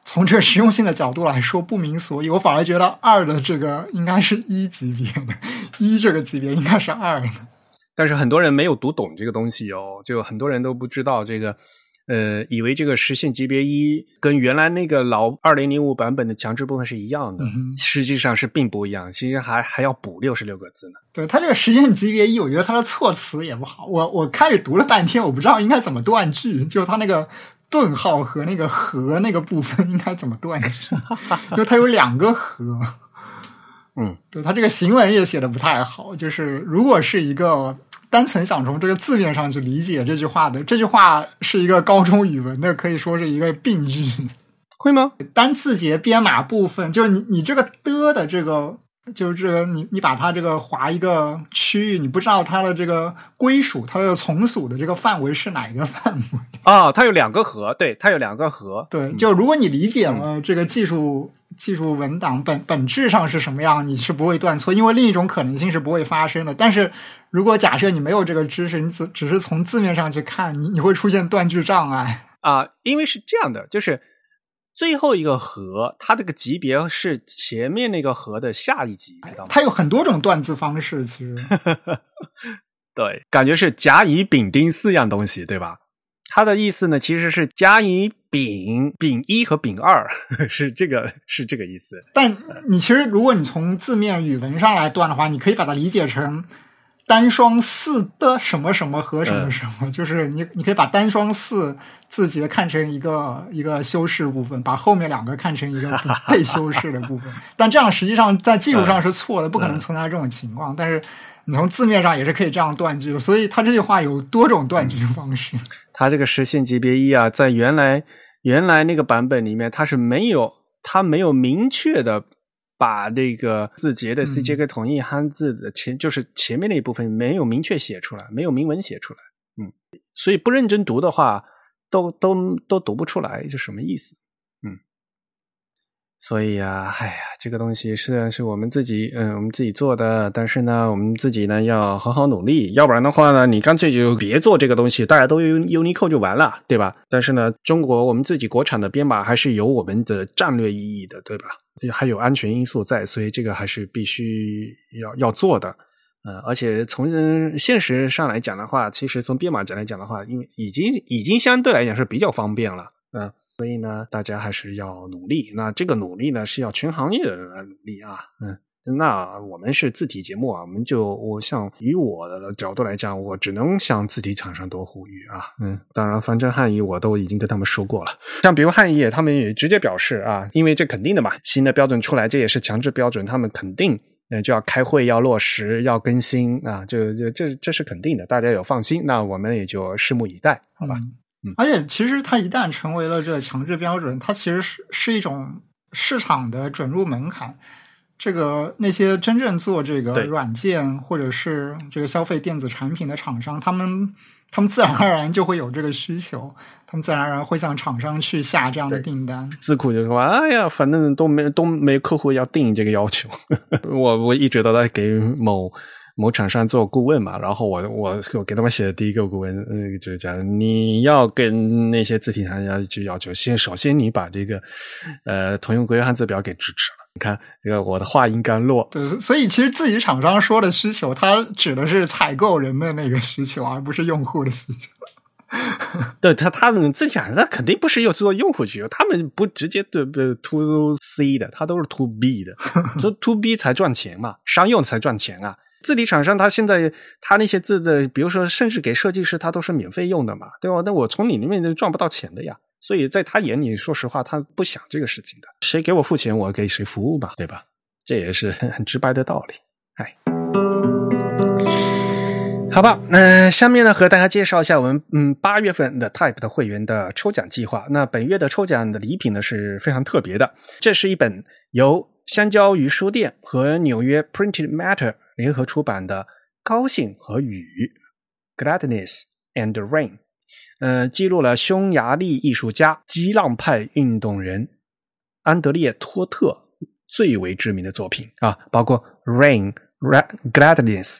从这个实用性的角度来说不明所以，我反而觉得二的这个应该是一级别的，一这个级别应该是二的。但是很多人没有读懂这个东西哦，就很多人都不知道这个，呃，以为这个实现级别一跟原来那个老二零零五版本的强制部分是一样的，实际上是并不一样，其实还还要补六十六个字呢。对它这个实现级别一，我觉得它的措辞也不好。我我开始读了半天，我不知道应该怎么断句，就它那个顿号和那个和那个部分应该怎么断句，因为它有两个和。嗯，对它这个行文也写的不太好，就是如果是一个单纯想从这个字面上去理解这句话的，这句话是一个高中语文的，可以说是一个病句，会吗？单字节编码部分，就是你你这个的的这个，就是这个你你把它这个划一个区域，你不知道它的这个归属，它的从属的这个范围是哪一个范围 啊？它有两个核，对，它有两个核，对，就如果你理解了这个技术。技术文档本本质上是什么样，你是不会断错，因为另一种可能性是不会发生的。但是如果假设你没有这个知识，你只只是从字面上去看，你你会出现断句障碍啊。因为是这样的，就是最后一个和它这个级别是前面那个和的下一级，它有很多种断字方式，其实 对，感觉是甲乙丙丁四样东西，对吧？它的意思呢，其实是甲乙丙丙一和丙二 是这个是这个意思。但你其实如果你从字面语文上来断的话，你可以把它理解成单双四的什么什么和什么什么，就是你你可以把单双四字节看成一个一个修饰部分，把后面两个看成一个 被修饰的部分。但这样实际上在技术上是错的，不可能存在这种情况。但是你从字面上也是可以这样断句的，所以他这句话有多种断句方式。他这个实现级别一啊，在原来原来那个版本里面，它是没有，它没有明确的把这个字节的 CJK 统一汉字的前，就是前面那一部分没有明确写出来，没有明文写出来，嗯，所以不认真读的话，都都都读不出来，就什么意思？嗯所以啊，哎呀，这个东西虽然是我们自己，嗯，我们自己做的，但是呢，我们自己呢要好好努力，要不然的话呢，你干脆就别做这个东西，大家都用 Unicode 就完了，对吧？但是呢，中国我们自己国产的编码还是有我们的战略意义的，对吧？还有安全因素在，所以这个还是必须要要做的。嗯，而且从现实上来讲的话，其实从编码讲来讲的话，因为已经已经相对来讲是比较方便了，嗯。所以呢，大家还是要努力。那这个努力呢，是要全行业的人来努力啊。嗯，那我们是字体节目啊，我们就我像以我的角度来讲，我只能向字体厂商多呼吁啊。嗯，当然，反正汉仪我都已经跟他们说过了。像比如汉仪，他们也直接表示啊，因为这肯定的嘛，新的标准出来，这也是强制标准，他们肯定那就要开会，要落实，要更新啊。就就这这是肯定的，大家有放心。那我们也就拭目以待，好吧。嗯而且，其实它一旦成为了这个强制标准，它其实是是一种市场的准入门槛。这个那些真正做这个软件或者是这个消费电子产品的厂商，他们他们自然而然就会有这个需求，他们自然而然会向厂商去下这样的订单。智库就说：“哎呀，反正都没都没客户要定这个要求。”我我一直都在给某。某厂商做顾问嘛，然后我我我给他们写的第一个顾问，嗯，就是讲你要跟那些字体厂商就要求，先首先你把这个呃通用规约汉字表给支持了。你看这个我的话音刚落，对，所以其实自己厂商说的需求，它指的是采购人的那个需求，而不是用户的需求。对他，他们自己讲，那肯定不是要做用户需求，他们不直接对不 to C 的，他都是 to B 的，说 to B 才赚钱嘛，商用才赚钱啊。字体厂商他现在他那些字的，比如说甚至给设计师他都是免费用的嘛，对吧？那我从你那边就赚不到钱的呀。所以在他眼里，说实话，他不想这个事情的。谁给我付钱，我给谁服务吧，对吧？这也是很很直白的道理。哎，好吧，那下面呢，和大家介绍一下我们嗯八月份的 Type 的会员的抽奖计划。那本月的抽奖的礼品呢是非常特别的，这是一本由香蕉鱼书店和纽约 Printed Matter。联合出版的《高兴和雨》（Gladness and Rain），呃，记录了匈牙利艺术家、激浪派运动人安德烈托特最为知名的作品啊，包括 Rain、Gladness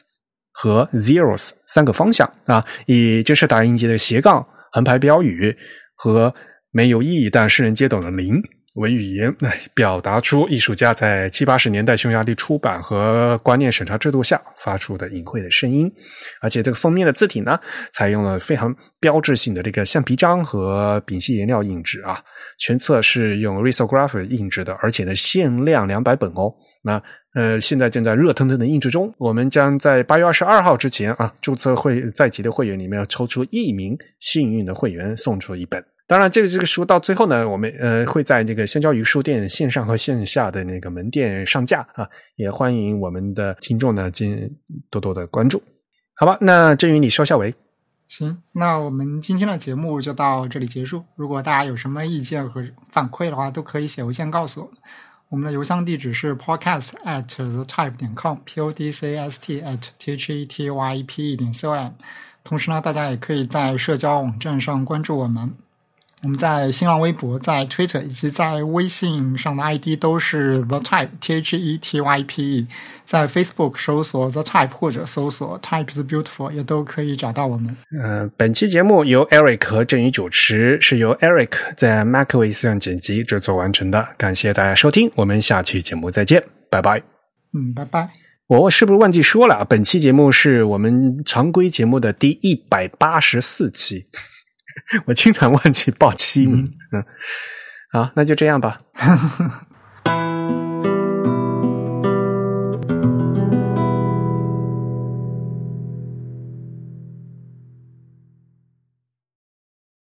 和 Zeros 三个方向啊，以就是打印机的斜杠横排标语和没有意义但世人皆懂的零。文语言来表达出艺术家在七八十年代匈牙利出版和观念审查制度下发出的隐晦的声音，而且这个封面的字体呢，采用了非常标志性的这个橡皮章和丙烯颜料印制啊，全册是用 risograph 印制的，而且呢限量两百本哦。那呃，现在正在热腾腾的印制中，我们将在八月二十二号之前啊，注册会在籍的会员里面要抽出一名幸运的会员，送出一本。当然，这个这个书到最后呢，我们呃会在这个香蕉鱼书店线上和线下的那个门店上架啊，也欢迎我们的听众呢进多多的关注，好吧？那郑宇，你收下为。行，那我们今天的节目就到这里结束。如果大家有什么意见和反馈的话，都可以写邮件告诉我们。我们的邮箱地址是 podcast at the type 点 com，p o d c s t at t h e t y p e 点 c o m。同时呢，大家也可以在社交网站上关注我们。我们在新浪微博、在 Twitter 以及在微信上的 ID 都是 The Type T H E T Y P E，在 Facebook 搜索 The Type 或者搜索 Type is Beautiful 也都可以找到我们。呃，本期节目由 Eric 和郑宇主持，是由 Eric 在 MacOS 上剪辑制作完成的。感谢大家收听，我们下期节目再见，拜拜。嗯，拜拜。我是不是忘记说了？本期节目是我们常规节目的第一百八十四期。我经常忘记报七名，嗯，好，那就这样吧。